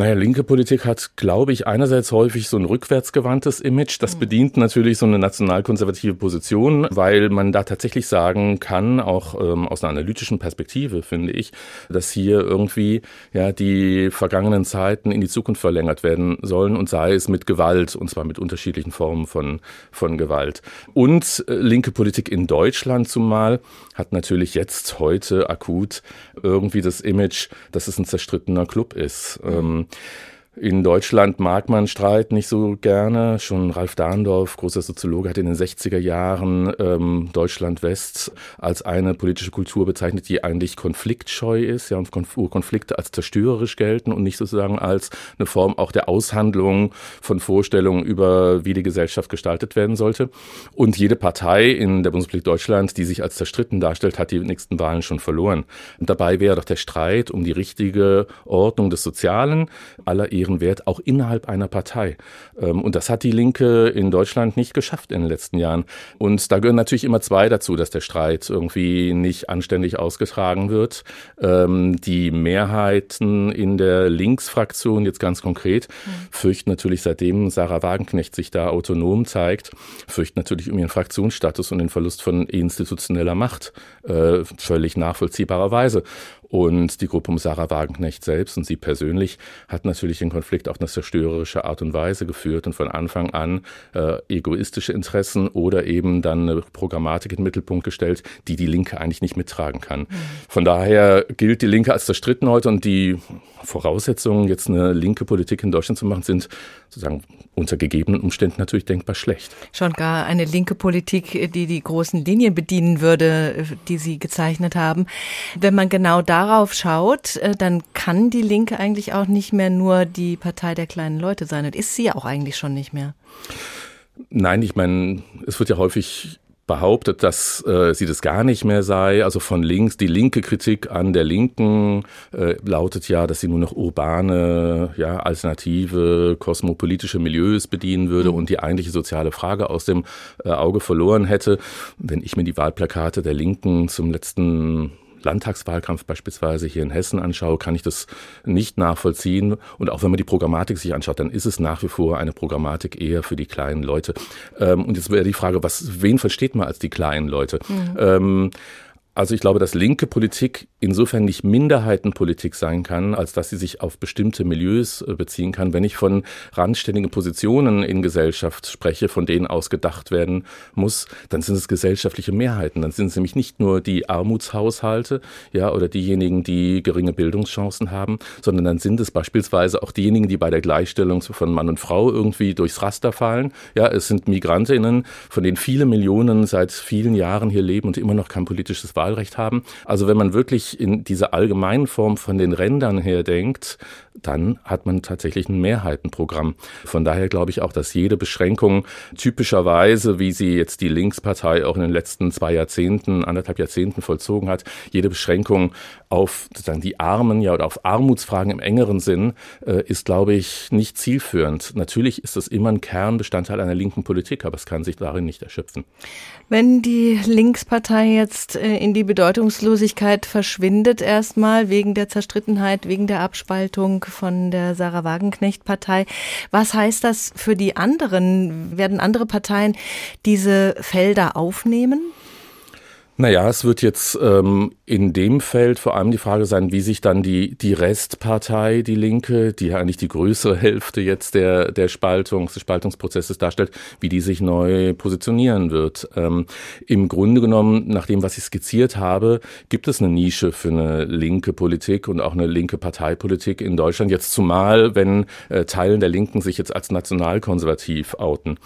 Naja, linke Politik hat, glaube ich, einerseits häufig so ein rückwärtsgewandtes Image. Das mhm. bedient natürlich so eine nationalkonservative Position, weil man da tatsächlich sagen kann, auch ähm, aus einer analytischen Perspektive, finde ich, dass hier irgendwie ja die vergangenen Zeiten in die Zukunft verlängert werden sollen und sei es mit Gewalt, und zwar mit unterschiedlichen Formen von, von Gewalt. Und äh, linke Politik in Deutschland zumal hat natürlich jetzt heute akut irgendwie das Image, dass es ein zerstrittener Club ist. Ähm, in Deutschland mag man Streit nicht so gerne. Schon Ralf Dahndorf, großer Soziologe, hat in den 60er Jahren ähm, Deutschland West als eine politische Kultur bezeichnet, die eigentlich konfliktscheu ist, ja, und Konflikte als zerstörerisch gelten und nicht sozusagen als eine Form auch der Aushandlung von Vorstellungen über, wie die Gesellschaft gestaltet werden sollte. Und jede Partei in der Bundesrepublik Deutschland, die sich als zerstritten darstellt, hat die nächsten Wahlen schon verloren. Und dabei wäre doch der Streit um die richtige Ordnung des Sozialen aller ihren Wert auch innerhalb einer Partei. Ähm, und das hat die Linke in Deutschland nicht geschafft in den letzten Jahren. Und da gehören natürlich immer zwei dazu, dass der Streit irgendwie nicht anständig ausgetragen wird. Ähm, die Mehrheiten in der Linksfraktion jetzt ganz konkret mhm. fürchten natürlich seitdem Sarah Wagenknecht sich da autonom zeigt, fürchten natürlich um ihren Fraktionsstatus und den Verlust von institutioneller Macht. Äh, völlig nachvollziehbarerweise. Und die Gruppe um Sarah Wagenknecht selbst und sie persönlich hat natürlich den Konflikt auf eine zerstörerische Art und Weise geführt und von Anfang an äh, egoistische Interessen oder eben dann eine Programmatik in den Mittelpunkt gestellt, die die Linke eigentlich nicht mittragen kann. Mhm. Von daher gilt die Linke als zerstritten heute und die Voraussetzungen, jetzt eine linke Politik in Deutschland zu machen, sind sozusagen unter gegebenen Umständen natürlich denkbar schlecht. Schon gar eine linke Politik, die die großen Linien bedienen würde, die Sie gezeichnet haben. Wenn man genau darauf schaut, äh, dann kann die Linke eigentlich auch nicht mehr nur die Partei der kleinen Leute sein. Und ist sie ja auch eigentlich schon nicht mehr. Nein, ich meine, es wird ja häufig behauptet, dass äh, sie das gar nicht mehr sei. Also von links, die linke Kritik an der Linken äh, lautet ja, dass sie nur noch urbane, ja, alternative, kosmopolitische Milieus bedienen würde mhm. und die eigentliche soziale Frage aus dem äh, Auge verloren hätte. Wenn ich mir die Wahlplakate der Linken zum letzten Landtagswahlkampf beispielsweise hier in Hessen anschaue, kann ich das nicht nachvollziehen. Und auch wenn man die Programmatik sich anschaut, dann ist es nach wie vor eine Programmatik eher für die kleinen Leute. Ähm, und jetzt wäre die Frage, was, wen versteht man als die kleinen Leute? Mhm. Ähm, also ich glaube, dass linke Politik insofern nicht Minderheitenpolitik sein kann, als dass sie sich auf bestimmte Milieus äh, beziehen kann. Wenn ich von randständigen Positionen in Gesellschaft spreche, von denen aus gedacht werden muss, dann sind es gesellschaftliche Mehrheiten. Dann sind es nämlich nicht nur die Armutshaushalte, ja, oder diejenigen, die geringe Bildungschancen haben, sondern dann sind es beispielsweise auch diejenigen, die bei der Gleichstellung von Mann und Frau irgendwie durchs Raster fallen. Ja, es sind Migrantinnen, von denen viele Millionen seit vielen Jahren hier leben und immer noch kein politisches Wahlrecht haben. Also wenn man wirklich in dieser allgemeinen Form von den Rändern her denkt, dann hat man tatsächlich ein Mehrheitenprogramm. Von daher glaube ich auch, dass jede Beschränkung typischerweise, wie sie jetzt die Linkspartei auch in den letzten zwei Jahrzehnten, anderthalb Jahrzehnten vollzogen hat, jede Beschränkung auf sozusagen die Armen ja oder auf Armutsfragen im engeren Sinn äh, ist, glaube ich, nicht zielführend. Natürlich ist das immer ein Kernbestandteil einer linken Politik, aber es kann sich darin nicht erschöpfen. Wenn die Linkspartei jetzt äh, in die Bedeutungslosigkeit verschwindet, erstmal wegen der Zerstrittenheit, wegen der Abspaltung von der Sarah Wagenknecht-Partei, was heißt das für die anderen? Werden andere Parteien diese Felder aufnehmen? Naja, es wird jetzt ähm, in dem Feld vor allem die Frage sein, wie sich dann die, die Restpartei, die Linke, die ja eigentlich die größere Hälfte jetzt der, der Spaltungs, des Spaltungsprozesses darstellt, wie die sich neu positionieren wird. Ähm, Im Grunde genommen, nach dem, was ich skizziert habe, gibt es eine Nische für eine linke Politik und auch eine linke Parteipolitik in Deutschland. Jetzt zumal, wenn äh, Teilen der Linken sich jetzt als nationalkonservativ outen.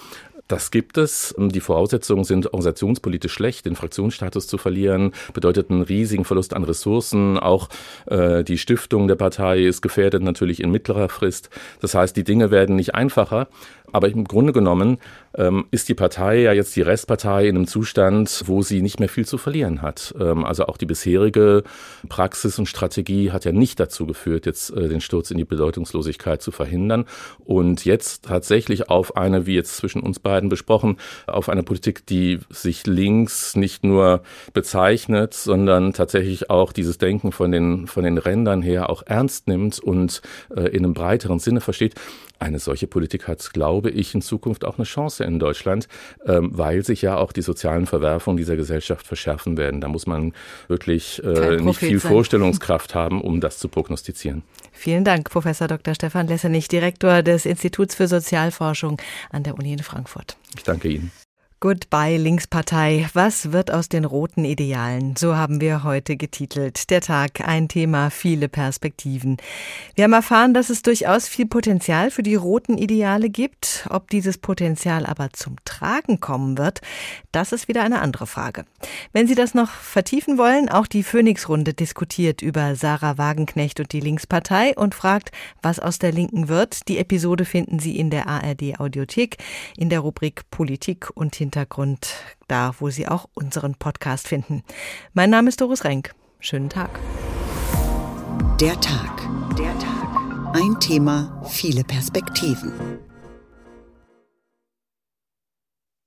Das gibt es. Die Voraussetzungen sind organisationspolitisch schlecht. Den Fraktionsstatus zu verlieren bedeutet einen riesigen Verlust an Ressourcen. Auch äh, die Stiftung der Partei ist gefährdet natürlich in mittlerer Frist. Das heißt, die Dinge werden nicht einfacher. Aber im Grunde genommen ähm, ist die Partei ja jetzt die Restpartei in einem Zustand, wo sie nicht mehr viel zu verlieren hat. Ähm, also auch die bisherige Praxis und Strategie hat ja nicht dazu geführt, jetzt äh, den Sturz in die Bedeutungslosigkeit zu verhindern. Und jetzt tatsächlich auf eine, wie jetzt zwischen uns beiden besprochen, auf eine Politik, die sich links nicht nur bezeichnet, sondern tatsächlich auch dieses Denken von den, von den Rändern her auch ernst nimmt und äh, in einem breiteren Sinne versteht. Eine solche Politik hat, glaube ich, in Zukunft auch eine Chance in Deutschland, ähm, weil sich ja auch die sozialen Verwerfungen dieser Gesellschaft verschärfen werden. Da muss man wirklich äh, nicht viel sein. Vorstellungskraft haben, um das zu prognostizieren. Vielen Dank, Professor Dr. Stefan Lessenich, Direktor des Instituts für Sozialforschung an der Uni in Frankfurt. Ich danke Ihnen. Goodbye Linkspartei. Was wird aus den roten Idealen? So haben wir heute getitelt. Der Tag, ein Thema, viele Perspektiven. Wir haben erfahren, dass es durchaus viel Potenzial für die roten Ideale gibt. Ob dieses Potenzial aber zum Tragen kommen wird, das ist wieder eine andere Frage. Wenn Sie das noch vertiefen wollen, auch die Phoenix-Runde diskutiert über Sarah Wagenknecht und die Linkspartei und fragt, was aus der Linken wird. Die Episode finden Sie in der ARD Audiothek in der Rubrik Politik und Hintergrund. Hintergrund, da wo Sie auch unseren Podcast finden. Mein Name ist Doris Renk. Schönen Tag. Der Tag. Der Tag. Ein Thema, viele Perspektiven.